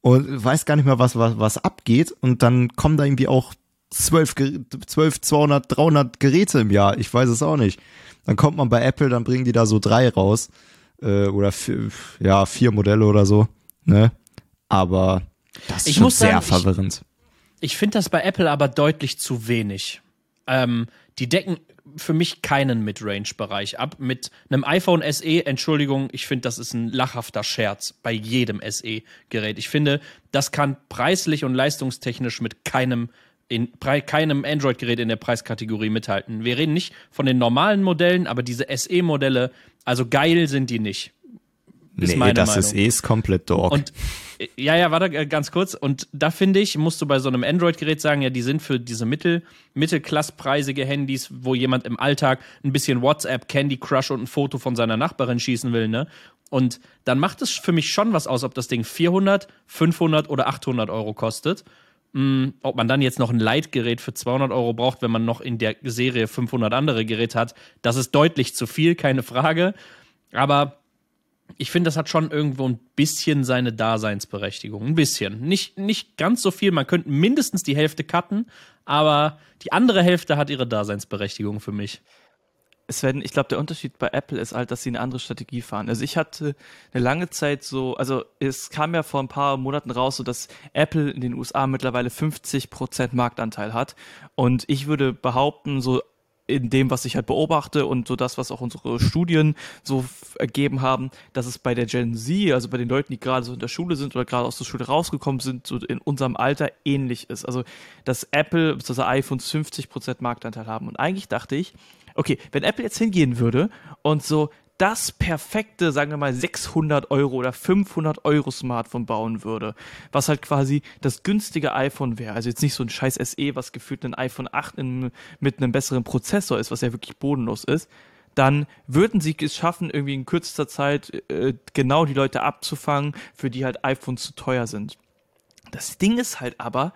und weiß gar nicht mehr, was, was, was abgeht. Und dann kommen da irgendwie auch 12, 12, 200, 300 Geräte im Jahr. Ich weiß es auch nicht. Dann kommt man bei Apple, dann bringen die da so drei raus äh, oder vier, ja vier Modelle oder so. Ne? Aber das ist Ich sehr sagen, ich- verwirrend. Ich finde das bei Apple aber deutlich zu wenig. Ähm, die decken für mich keinen Mid-Range-Bereich ab. Mit einem iPhone SE, Entschuldigung, ich finde, das ist ein lachhafter Scherz bei jedem SE-Gerät. Ich finde, das kann preislich und leistungstechnisch mit keinem in keinem Android-Gerät in der Preiskategorie mithalten. Wir reden nicht von den normalen Modellen, aber diese SE-Modelle, also geil sind die nicht. Ist nee, das Meinung. ist eh ist komplett dog. Und ja, ja, warte äh, ganz kurz. Und da finde ich, musst du bei so einem Android-Gerät sagen, ja, die sind für diese Mittel, mittelklasspreisige Handys, wo jemand im Alltag ein bisschen WhatsApp, Candy Crush und ein Foto von seiner Nachbarin schießen will, ne? Und dann macht es für mich schon was aus, ob das Ding 400, 500 oder 800 Euro kostet. Mm, ob man dann jetzt noch ein Leitgerät für 200 Euro braucht, wenn man noch in der Serie 500 andere Geräte hat, das ist deutlich zu viel, keine Frage. Aber ich finde, das hat schon irgendwo ein bisschen seine Daseinsberechtigung. Ein bisschen. Nicht, nicht ganz so viel. Man könnte mindestens die Hälfte cutten, aber die andere Hälfte hat ihre Daseinsberechtigung für mich. Sven, ich glaube, der Unterschied bei Apple ist halt, dass sie eine andere Strategie fahren. Also ich hatte eine lange Zeit so, also es kam ja vor ein paar Monaten raus, so dass Apple in den USA mittlerweile 50% Marktanteil hat. Und ich würde behaupten, so in dem, was ich halt beobachte und so das, was auch unsere Studien so ergeben haben, dass es bei der Gen Z, also bei den Leuten, die gerade so in der Schule sind oder gerade aus der Schule rausgekommen sind, so in unserem Alter ähnlich ist. Also, dass Apple bzw. iPhones 50% Marktanteil haben. Und eigentlich dachte ich, okay, wenn Apple jetzt hingehen würde und so das perfekte, sagen wir mal, 600 Euro oder 500 Euro Smartphone bauen würde, was halt quasi das günstige iPhone wäre. Also jetzt nicht so ein scheiß SE, was gefühlt ein iPhone 8 in, mit einem besseren Prozessor ist, was ja wirklich bodenlos ist, dann würden sie es schaffen, irgendwie in kürzester Zeit äh, genau die Leute abzufangen, für die halt iPhones zu teuer sind. Das Ding ist halt aber,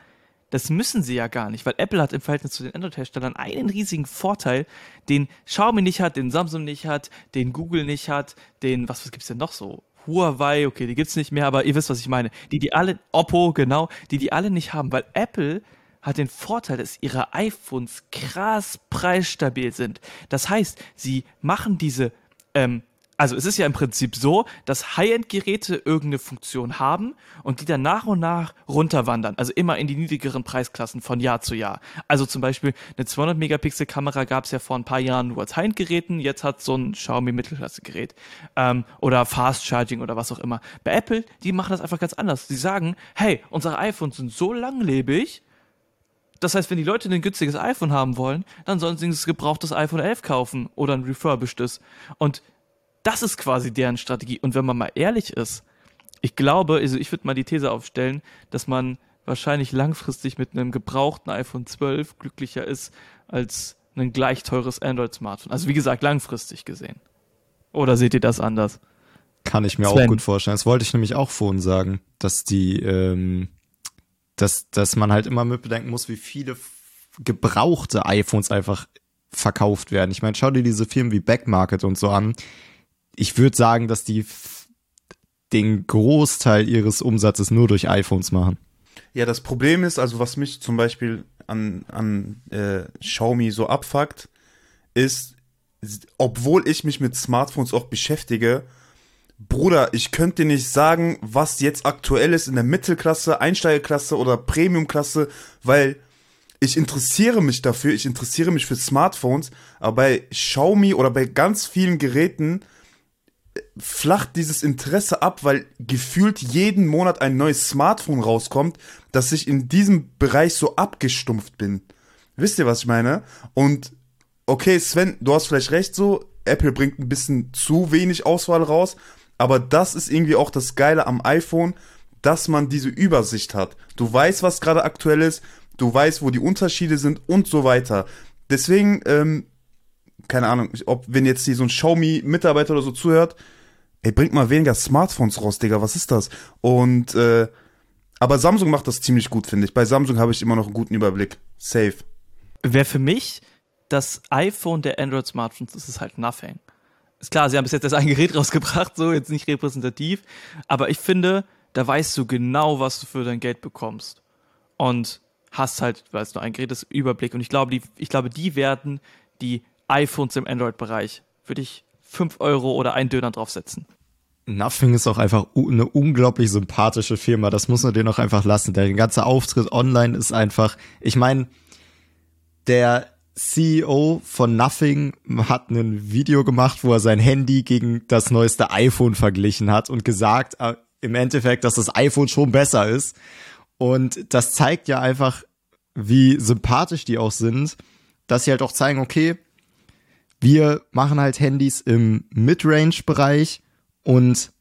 das müssen sie ja gar nicht, weil Apple hat im Verhältnis zu den Android-Herstellern einen riesigen Vorteil, den Xiaomi nicht hat, den Samsung nicht hat, den Google nicht hat, den, was, was gibt's denn noch so? Huawei, okay, die gibt's nicht mehr, aber ihr wisst, was ich meine. Die, die alle, Oppo, genau, die, die alle nicht haben, weil Apple hat den Vorteil, dass ihre iPhones krass preisstabil sind. Das heißt, sie machen diese, ähm, also es ist ja im Prinzip so, dass High-End-Geräte irgendeine Funktion haben und die dann nach und nach runterwandern, also immer in die niedrigeren Preisklassen von Jahr zu Jahr. Also zum Beispiel eine 200-Megapixel-Kamera gab es ja vor ein paar Jahren nur als High-End-Geräten, jetzt hat so ein Xiaomi Mittelklasse-Gerät ähm, oder Fast Charging oder was auch immer. Bei Apple, die machen das einfach ganz anders. Sie sagen, hey, unsere iPhones sind so langlebig, das heißt, wenn die Leute ein günstiges iPhone haben wollen, dann sollen sie ein gebrauchtes iPhone 11 kaufen oder ein refurbished's. Und das ist quasi deren Strategie. Und wenn man mal ehrlich ist, ich glaube, also ich würde mal die These aufstellen, dass man wahrscheinlich langfristig mit einem gebrauchten iPhone 12 glücklicher ist als ein gleich teures Android-Smartphone. Also wie gesagt, langfristig gesehen. Oder seht ihr das anders? Kann ich mir Sven. auch gut vorstellen. Das wollte ich nämlich auch vorhin sagen, dass die, ähm, dass, dass man halt immer mit bedenken muss, wie viele gebrauchte iPhones einfach verkauft werden. Ich meine, schau dir diese Firmen wie Backmarket und so an. Ich würde sagen, dass die den Großteil ihres Umsatzes nur durch iPhones machen. Ja, das Problem ist, also was mich zum Beispiel an, an äh, Xiaomi so abfuckt, ist, obwohl ich mich mit Smartphones auch beschäftige, Bruder, ich könnte dir nicht sagen, was jetzt aktuell ist in der Mittelklasse, Einsteigerklasse oder Premiumklasse, weil ich interessiere mich dafür, ich interessiere mich für Smartphones, aber bei Xiaomi oder bei ganz vielen Geräten flacht dieses Interesse ab, weil gefühlt jeden Monat ein neues Smartphone rauskommt, dass ich in diesem Bereich so abgestumpft bin. Wisst ihr, was ich meine? Und okay, Sven, du hast vielleicht recht so, Apple bringt ein bisschen zu wenig Auswahl raus, aber das ist irgendwie auch das Geile am iPhone, dass man diese Übersicht hat. Du weißt, was gerade aktuell ist, du weißt, wo die Unterschiede sind und so weiter. Deswegen, ähm, keine Ahnung, ob wenn jetzt hier so ein Xiaomi-Mitarbeiter oder so zuhört, ey, bringt mal weniger Smartphones raus, Digga, was ist das? Und, äh, aber Samsung macht das ziemlich gut, finde ich. Bei Samsung habe ich immer noch einen guten Überblick. Safe. Wer für mich das iPhone der Android-Smartphones ist, ist halt Nothing. Ist klar, sie haben bis jetzt erst ein Gerät rausgebracht, so jetzt nicht repräsentativ, aber ich finde, da weißt du genau, was du für dein Geld bekommst. Und hast halt, weißt du, ein Gerät Überblick. Und ich glaube, die, ich glaube, die werden die iPhones im Android-Bereich, würde ich 5 Euro oder einen Döner draufsetzen. Nothing ist auch einfach eine unglaublich sympathische Firma. Das muss man denen auch einfach lassen. Der ganze Auftritt online ist einfach, ich meine, der CEO von Nothing hat ein Video gemacht, wo er sein Handy gegen das neueste iPhone verglichen hat und gesagt, äh, im Endeffekt, dass das iPhone schon besser ist. Und das zeigt ja einfach, wie sympathisch die auch sind, dass sie halt auch zeigen, okay, wir machen halt Handys im Midrange-Bereich und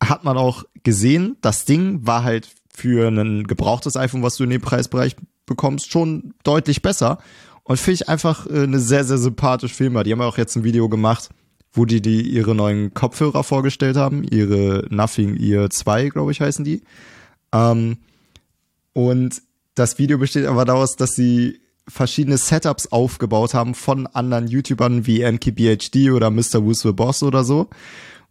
hat man auch gesehen, das Ding war halt für ein gebrauchtes iPhone, was du in dem Preisbereich bekommst, schon deutlich besser. Und finde ich einfach äh, eine sehr, sehr sympathische Firma. Die haben auch jetzt ein Video gemacht, wo die, die ihre neuen Kopfhörer vorgestellt haben. Ihre Nothing Ear 2, glaube ich, heißen die. Ähm, und das Video besteht aber daraus, dass sie verschiedene Setups aufgebaut haben von anderen YouTubern wie MKBHD oder Mr. Who's the Boss oder so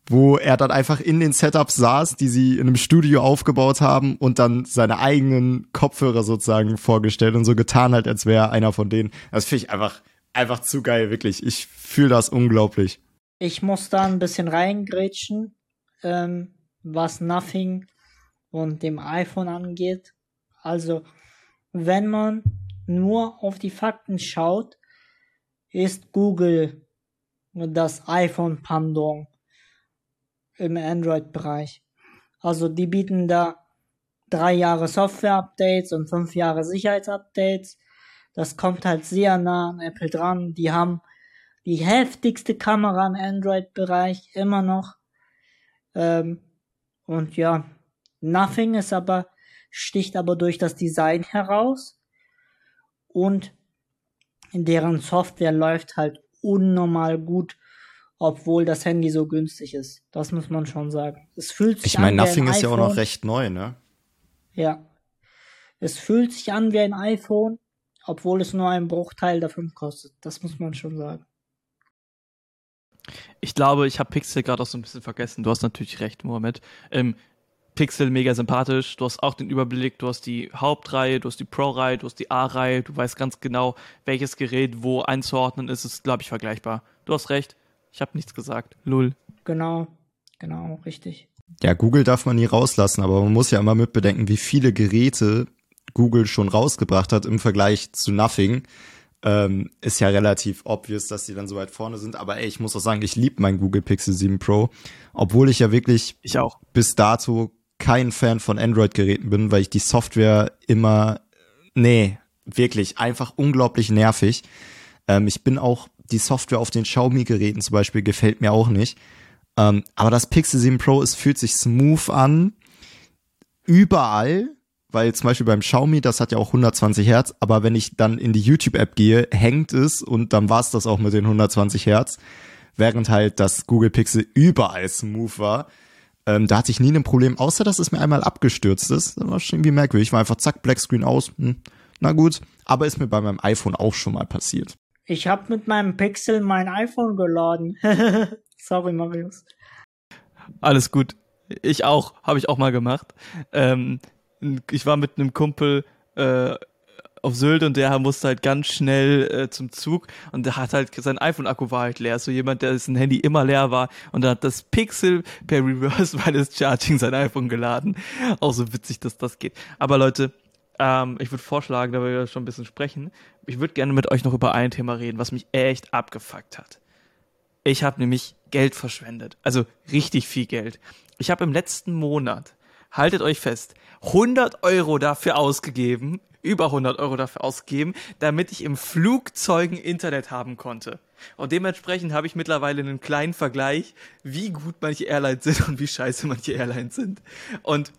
wo er dann einfach in den Setups saß, die sie in einem Studio aufgebaut haben und dann seine eigenen Kopfhörer sozusagen vorgestellt und so getan hat, als wäre einer von denen. Das finde ich einfach, einfach zu geil, wirklich. Ich fühle das unglaublich. Ich muss da ein bisschen reingrätschen, ähm, was Nothing und dem iPhone angeht. Also, wenn man nur auf die Fakten schaut, ist Google das iPhone Pandong im Android-Bereich. Also die bieten da drei Jahre Software-Updates und fünf Jahre Sicherheitsupdates. Das kommt halt sehr nah an Apple dran. Die haben die heftigste Kamera im Android-Bereich immer noch. Ähm, und ja, Nothing ist aber, sticht aber durch das Design heraus. Und in deren Software läuft halt unnormal gut obwohl das Handy so günstig ist. Das muss man schon sagen. Es fühlt sich ich meine, Nothing ist ja auch noch recht neu, ne? Ja. Es fühlt sich an wie ein iPhone, obwohl es nur einen Bruchteil davon kostet. Das muss man schon sagen. Ich glaube, ich habe Pixel gerade auch so ein bisschen vergessen. Du hast natürlich recht, Mohammed. Ähm, Pixel mega sympathisch. Du hast auch den Überblick. Du hast die Hauptreihe, du hast die Pro-Reihe, du hast die A-Reihe. Du weißt ganz genau, welches Gerät wo einzuordnen ist. Ist, glaube ich, vergleichbar. Du hast recht. Ich habe nichts gesagt. Lull. Genau, genau, richtig. Ja, Google darf man nie rauslassen, aber man muss ja immer mitbedenken, wie viele Geräte Google schon rausgebracht hat im Vergleich zu Nothing. Ähm, ist ja relativ obvious, dass die dann so weit vorne sind. Aber ey, ich muss auch sagen, ich liebe mein Google Pixel 7 Pro, obwohl ich ja wirklich ich auch. bis dato kein Fan von Android-Geräten bin, weil ich die Software immer, nee, wirklich einfach unglaublich nervig. Ähm, ich bin auch die Software auf den Xiaomi-Geräten zum Beispiel gefällt mir auch nicht. Ähm, aber das Pixel 7 Pro, es fühlt sich smooth an. Überall, weil zum Beispiel beim Xiaomi, das hat ja auch 120 Hertz, aber wenn ich dann in die YouTube-App gehe, hängt es und dann war es das auch mit den 120 Hertz. Während halt das Google Pixel überall smooth war. Ähm, da hatte ich nie ein Problem, außer dass es mir einmal abgestürzt ist. Das war schon irgendwie merkwürdig. Ich war einfach zack, Black Screen aus. Hm, na gut, aber ist mir bei meinem iPhone auch schon mal passiert. Ich habe mit meinem Pixel mein iPhone geladen. Sorry, Marius. Alles gut. Ich auch, habe ich auch mal gemacht. Ähm, ich war mit einem Kumpel äh, auf Sylt und der musste halt ganz schnell äh, zum Zug und der hat halt sein iPhone-Akku war halt leer. So jemand, der sein Handy immer leer war und dann hat das Pixel per Reverse Wireless Charging sein iPhone geladen. Auch so witzig, dass das geht. Aber Leute, ähm, ich würde vorschlagen, da wir schon ein bisschen sprechen, ich würde gerne mit euch noch über ein Thema reden, was mich echt abgefuckt hat. Ich habe nämlich Geld verschwendet. Also richtig viel Geld. Ich habe im letzten Monat, haltet euch fest, 100 Euro dafür ausgegeben, über 100 Euro dafür ausgegeben, damit ich im Flugzeugen Internet haben konnte. Und dementsprechend habe ich mittlerweile einen kleinen Vergleich, wie gut manche Airlines sind und wie scheiße manche Airlines sind. Und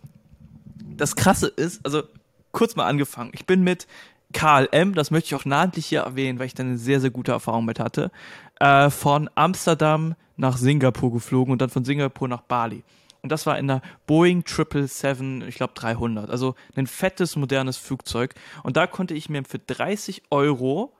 das Krasse ist, also kurz mal angefangen. Ich bin mit KLM, das möchte ich auch namentlich hier erwähnen, weil ich da eine sehr, sehr gute Erfahrung mit hatte, äh, von Amsterdam nach Singapur geflogen und dann von Singapur nach Bali. Und das war in der Boeing 777, ich glaube 300. Also ein fettes, modernes Flugzeug. Und da konnte ich mir für 30 Euro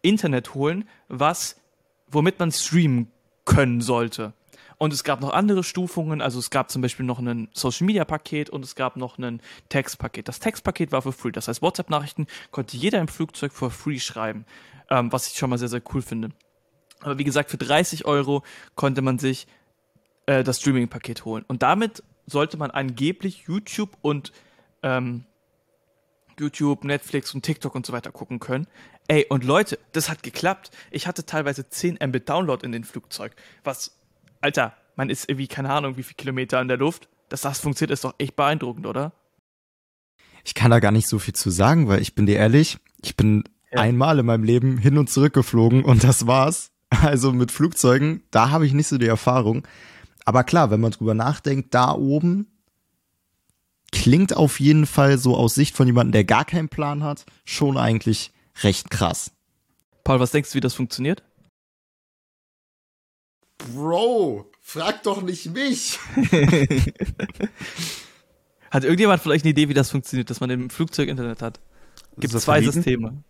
Internet holen, was, womit man streamen können sollte. Und es gab noch andere Stufungen, also es gab zum Beispiel noch ein Social Media Paket und es gab noch ein Textpaket. Das Textpaket war für free, das heißt WhatsApp-Nachrichten konnte jeder im Flugzeug for free schreiben, ähm, was ich schon mal sehr, sehr cool finde. Aber wie gesagt, für 30 Euro konnte man sich äh, das Streaming-Paket holen. Und damit sollte man angeblich YouTube und ähm, YouTube, Netflix und TikTok und so weiter gucken können. Ey, und Leute, das hat geklappt. Ich hatte teilweise 10 Mbit Download in den Flugzeug. Was, Alter, man ist irgendwie, keine Ahnung, wie viele Kilometer in der Luft. Dass das funktioniert, ist doch echt beeindruckend, oder? Ich kann da gar nicht so viel zu sagen, weil ich bin dir ehrlich, ich bin ja. einmal in meinem Leben hin und zurück geflogen und das war's. Also mit Flugzeugen, da habe ich nicht so die Erfahrung. Aber klar, wenn man drüber nachdenkt, da oben klingt auf jeden Fall so aus Sicht von jemandem, der gar keinen Plan hat, schon eigentlich recht krass. Paul, was denkst du, wie das funktioniert? Bro, frag doch nicht mich. hat irgendjemand vielleicht eine Idee, wie das funktioniert, dass man im Flugzeug Internet hat? Gibt es zwei Systeme.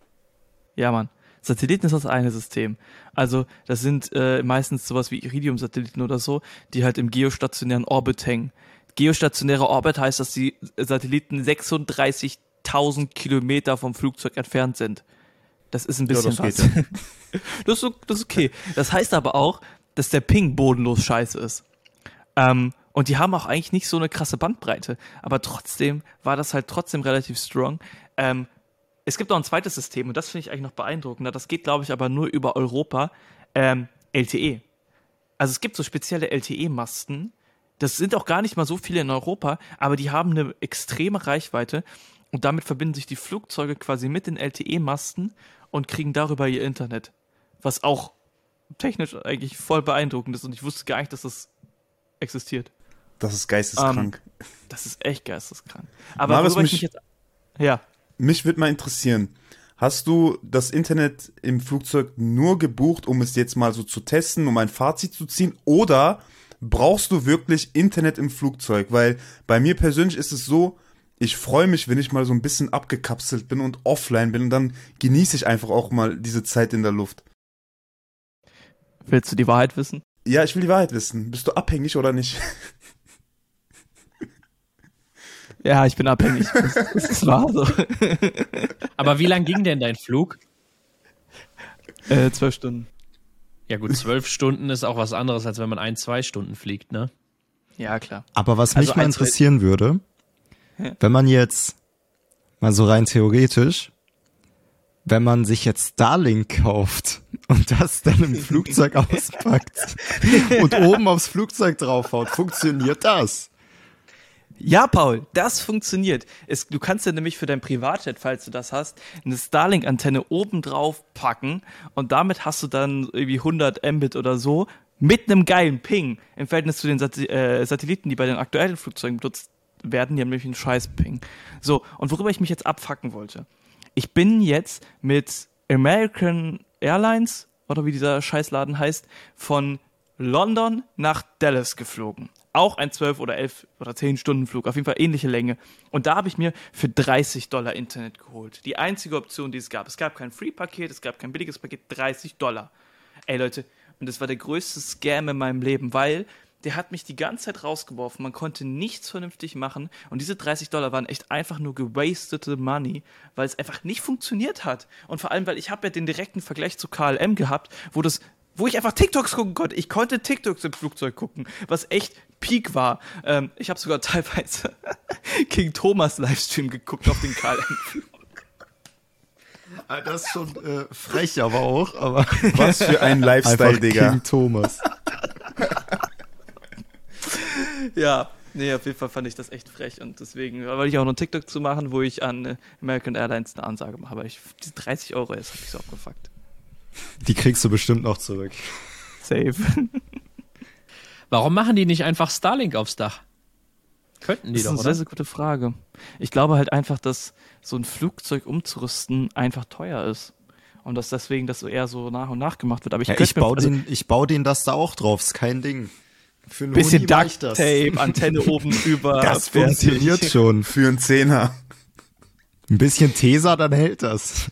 Ja, Mann. Satelliten ist das eine System. Also das sind äh, meistens sowas wie Iridium-Satelliten oder so, die halt im geostationären Orbit hängen. Geostationärer Orbit heißt, dass die Satelliten 36.000 Kilometer vom Flugzeug entfernt sind. Das ist ein bisschen ja, das was. das, ist, das ist okay. Das heißt aber auch, dass der Ping bodenlos scheiße ist. Ähm, und die haben auch eigentlich nicht so eine krasse Bandbreite. Aber trotzdem war das halt trotzdem relativ strong. Ähm, es gibt noch ein zweites System und das finde ich eigentlich noch beeindruckender. Das geht, glaube ich, aber nur über Europa. Ähm, LTE. Also es gibt so spezielle LTE-Masten. Das sind auch gar nicht mal so viele in Europa, aber die haben eine extreme Reichweite und damit verbinden sich die Flugzeuge quasi mit den LTE-Masten und kriegen darüber ihr Internet. Was auch technisch eigentlich voll beeindruckend ist und ich wusste gar nicht, dass das existiert. Das ist geisteskrank. Um, ähm, das ist echt geisteskrank. Aber ich mich jetzt. Ja mich würde mal interessieren, hast du das Internet im Flugzeug nur gebucht, um es jetzt mal so zu testen, um ein Fazit zu ziehen, oder brauchst du wirklich Internet im Flugzeug? Weil bei mir persönlich ist es so, ich freue mich, wenn ich mal so ein bisschen abgekapselt bin und offline bin und dann genieße ich einfach auch mal diese Zeit in der Luft. Willst du die Wahrheit wissen? Ja, ich will die Wahrheit wissen. Bist du abhängig oder nicht? Ja, ich bin abhängig. Das, das war so. Aber wie lang ging denn dein Flug? Äh, zwölf Stunden. Ja gut, zwölf Stunden ist auch was anderes, als wenn man ein, zwei Stunden fliegt, ne? Ja, klar. Aber was mich also mal interessieren würde, wenn man jetzt mal so rein theoretisch, wenn man sich jetzt Starlink kauft und das dann im Flugzeug auspackt und oben aufs Flugzeug draufhaut, funktioniert das? Ja, Paul, das funktioniert. Es, du kannst ja nämlich für dein Privatjet, falls du das hast, eine Starlink-Antenne oben drauf packen und damit hast du dann irgendwie 100 Mbit oder so mit einem geilen Ping im Verhältnis zu den Sat äh, Satelliten, die bei den aktuellen Flugzeugen benutzt werden, die haben nämlich einen scheiß Ping. So, und worüber ich mich jetzt abfacken wollte. Ich bin jetzt mit American Airlines, oder wie dieser Scheißladen heißt, von London nach Dallas geflogen auch ein 12 oder 11 oder 10 Stunden Flug, auf jeden Fall ähnliche Länge. Und da habe ich mir für 30 Dollar Internet geholt. Die einzige Option, die es gab. Es gab kein Free-Paket, es gab kein billiges Paket, 30 Dollar. Ey Leute, und das war der größte Scam in meinem Leben, weil der hat mich die ganze Zeit rausgeworfen. Man konnte nichts vernünftig machen. Und diese 30 Dollar waren echt einfach nur gewastete Money, weil es einfach nicht funktioniert hat. Und vor allem, weil ich habe ja den direkten Vergleich zu KLM gehabt, wo das wo ich einfach TikToks gucken konnte. Ich konnte TikToks im Flugzeug gucken, was echt Peak war. Ähm, ich habe sogar teilweise King Thomas Livestream geguckt auf den KLM-Flug. Ah, das ist schon äh, frech, aber auch. Aber was für ein Lifestyle, Digga. King Thomas. ja, Nee, auf jeden Fall fand ich das echt frech und deswegen wollte ich auch noch einen TikTok zu machen, wo ich an äh, American Airlines eine Ansage mache. Aber ich, diese 30 Euro, jetzt hab ich so abgefuckt. Die kriegst du bestimmt noch zurück. Safe. Warum machen die nicht einfach Starlink aufs Dach? Könnten die Das ist doch, eine oder? sehr, sehr gute Frage. Ich glaube halt einfach, dass so ein Flugzeug umzurüsten einfach teuer ist. Und dass deswegen das so eher so nach und nach gemacht wird. Aber ich Ja, ich mir- baue also den, ich bau den das da auch drauf, ist kein Ding. Für einen bisschen Duct das. Tape, Antenne oben drüber. Das funktioniert schon. Für einen Zehner. Ein bisschen Tesa, dann hält das.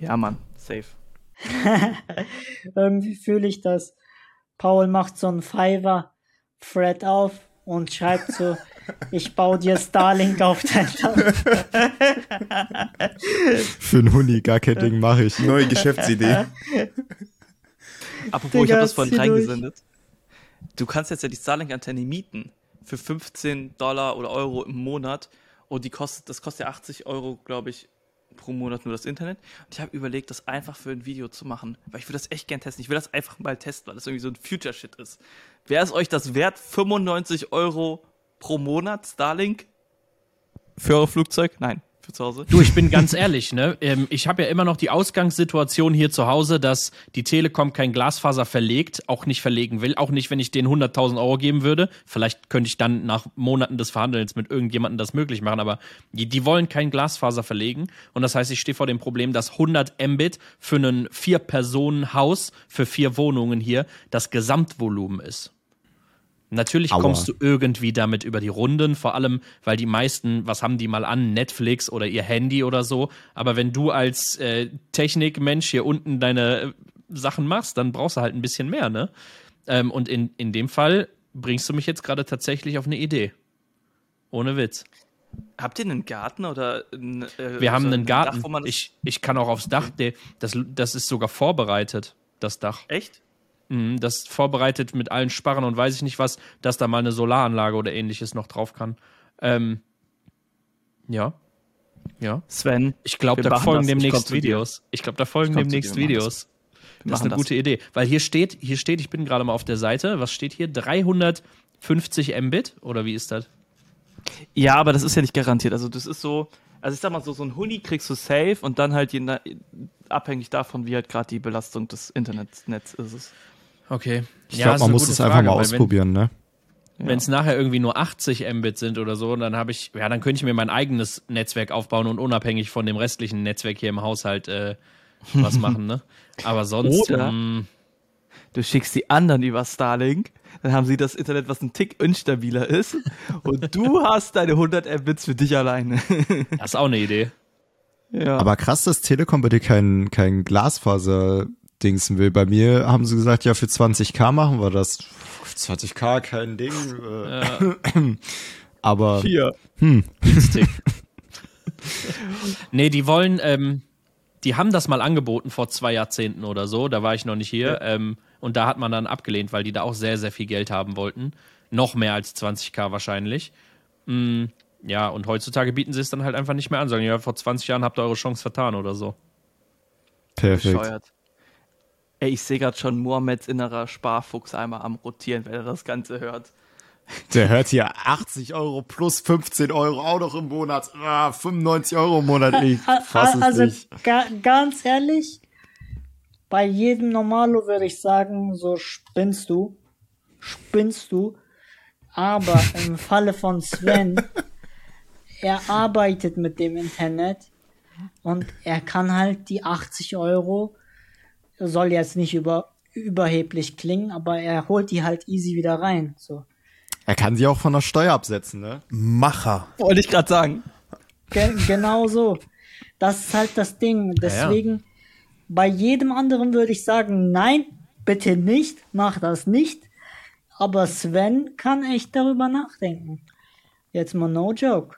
Ja, Mann, safe. Irgendwie fühle ich das. Paul macht so einen Fiverr-Thread auf und schreibt so, ich baue dir Starlink auf dein Dach. Für einen Huni, gar kein Ding mache ich. Neue Geschäftsidee. Apropos, ich Digga, habe das vorhin durch. reingesendet. Du kannst jetzt ja die Starlink-Antenne mieten für 15 Dollar oder Euro im Monat und die kostet, das kostet ja 80 Euro, glaube ich, pro Monat nur das Internet. Und ich habe überlegt, das einfach für ein Video zu machen, weil ich will das echt gern testen. Ich will das einfach mal testen, weil das irgendwie so ein Future-Shit ist. Wäre es euch das wert, 95 Euro pro Monat Starlink für euer Flugzeug? Nein, für zu Hause. Du, ich bin ganz ehrlich, ne? Ähm, ich habe ja immer noch die Ausgangssituation hier zu Hause, dass die Telekom kein Glasfaser verlegt, auch nicht verlegen will, auch nicht, wenn ich denen 100.000 Euro geben würde. Vielleicht könnte ich dann nach Monaten des Verhandelns mit irgendjemandem das möglich machen, aber die, die wollen kein Glasfaser verlegen. Und das heißt, ich stehe vor dem Problem, dass 100 Mbit für ein Vier-Personen-Haus, für vier Wohnungen hier, das Gesamtvolumen ist. Natürlich Aua. kommst du irgendwie damit über die Runden, vor allem, weil die meisten, was haben die mal an, Netflix oder ihr Handy oder so. Aber wenn du als äh, Technikmensch hier unten deine äh, Sachen machst, dann brauchst du halt ein bisschen mehr, ne? Ähm, und in, in dem Fall bringst du mich jetzt gerade tatsächlich auf eine Idee. Ohne Witz. Habt ihr einen Garten oder ein, äh, Wir haben so einen ein Garten. Dach, wo man ich, ich kann auch aufs Dach. Das, das ist sogar vorbereitet, das Dach. echt? Mhm, Das vorbereitet mit allen Sparren und weiß ich nicht was, dass da mal eine Solaranlage oder ähnliches noch drauf kann. Ähm, ja. Ja. Sven, Ich glaube, da folgen das. Demnächst. Videos. Ich glaube, da folgen demnächst Videos. Das ist eine gute Idee. Weil hier steht, hier steht, ich bin gerade mal auf der Seite, was steht hier? 350 Mbit? Oder wie ist das? Ja, aber das ist ja nicht garantiert. Also das ist so, also ich sag mal so, so ein Huni kriegst du safe und dann halt je, abhängig davon, wie halt gerade die Belastung des Internetnetz ist. Okay. Ich glaube, man muss es einfach mal ausprobieren, ne? Wenn es nachher irgendwie nur 80 Mbit sind oder so, dann habe ich, ja, dann könnte ich mir mein eigenes Netzwerk aufbauen und unabhängig von dem restlichen Netzwerk hier im Haushalt äh, was machen, ne? Aber sonst, Oder- ähm, Du schickst die anderen über Starlink, dann haben sie das Internet, was ein Tick instabiler ist und du hast deine 100 Mbits für dich alleine. das ist auch eine Idee. ja. Aber krass, dass Telekom bei dir kein, kein Glasfaser-Dingsen will. Bei mir haben sie gesagt, ja, für 20k machen wir das. 20k, kein Ding. Äh. Aber hier. Stick. nee, die wollen, ähm, die haben das mal angeboten vor zwei Jahrzehnten oder so, da war ich noch nicht hier. Ähm, und da hat man dann abgelehnt, weil die da auch sehr, sehr viel Geld haben wollten. Noch mehr als 20k wahrscheinlich. Mm, ja, und heutzutage bieten sie es dann halt einfach nicht mehr an. Sagen, ja, vor 20 Jahren habt ihr eure Chance vertan oder so. perfekt. Bescheuert. Ey, ich sehe gerade schon Mohammeds innerer Sparfuchs einmal am Rotieren, wenn er das Ganze hört. Der hört hier 80 Euro plus 15 Euro auch noch im Monat. Ah, 95 Euro im Monat. Ich fass es also nicht. ga, ganz ehrlich, bei jedem Normalo würde ich sagen, so spinnst du, spinnst du. Aber im Falle von Sven, er arbeitet mit dem Internet und er kann halt die 80 Euro, soll jetzt nicht über, überheblich klingen, aber er holt die halt easy wieder rein. So. Er kann sie auch von der Steuer absetzen, ne? Macher. Wollte ich gerade sagen. Ge genau so. Das ist halt das Ding. Deswegen, bei jedem anderen würde ich sagen, nein, bitte nicht, mach das nicht. Aber Sven kann echt darüber nachdenken. Jetzt mal no joke.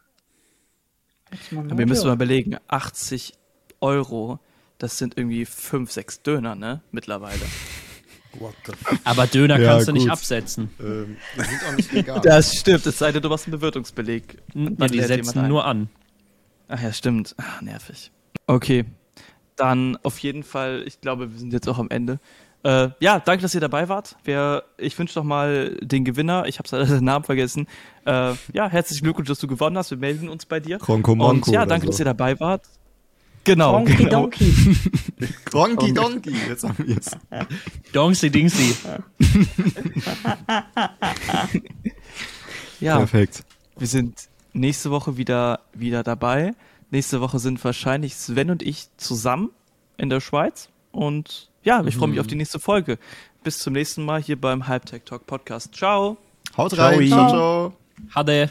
Jetzt mal no Wir müssen mal joke. überlegen, 80 Euro, das sind irgendwie 5, 6 Döner, ne? Mittlerweile. What the Aber Döner Ja, kannst du nicht gut. absetzen. Ähm, die sind auch nicht legal. Das stimmt, es sei denn, du machst einen Bewirtungsbeleg. Ja, die setzen nur an. Ach ja, stimmt. Ach, nervig. Okay. Dann auf jeden Fall, ich glaube, wir sind jetzt auch am Ende. Äh, ja, danke, dass ihr dabei wart. Wer, ich wünsche doch mal den Gewinner, ich habe seinen Namen vergessen. Äh, ja, herzlichen Glückwunsch, dass du gewonnen hast. Wir melden uns bei dir. Kronko Und ja, danke, so. dass ihr dabei wart. Genau, Donkey genau. Donkey. Donkey Donkey, jetzt haben wir es. Dongsy Dingsy. Ja, Perfekt. wir sind nächste Woche wieder, wieder dabei. Nächste Woche sind wahrscheinlich Sven und ich zusammen in der Schweiz. Und ja, ich freue mich auf die nächste Folge. Bis zum nächsten Mal hier beim Halbtech Talk Podcast. Ciao. Haut rein. Ciao. ciao. ciao. Hade.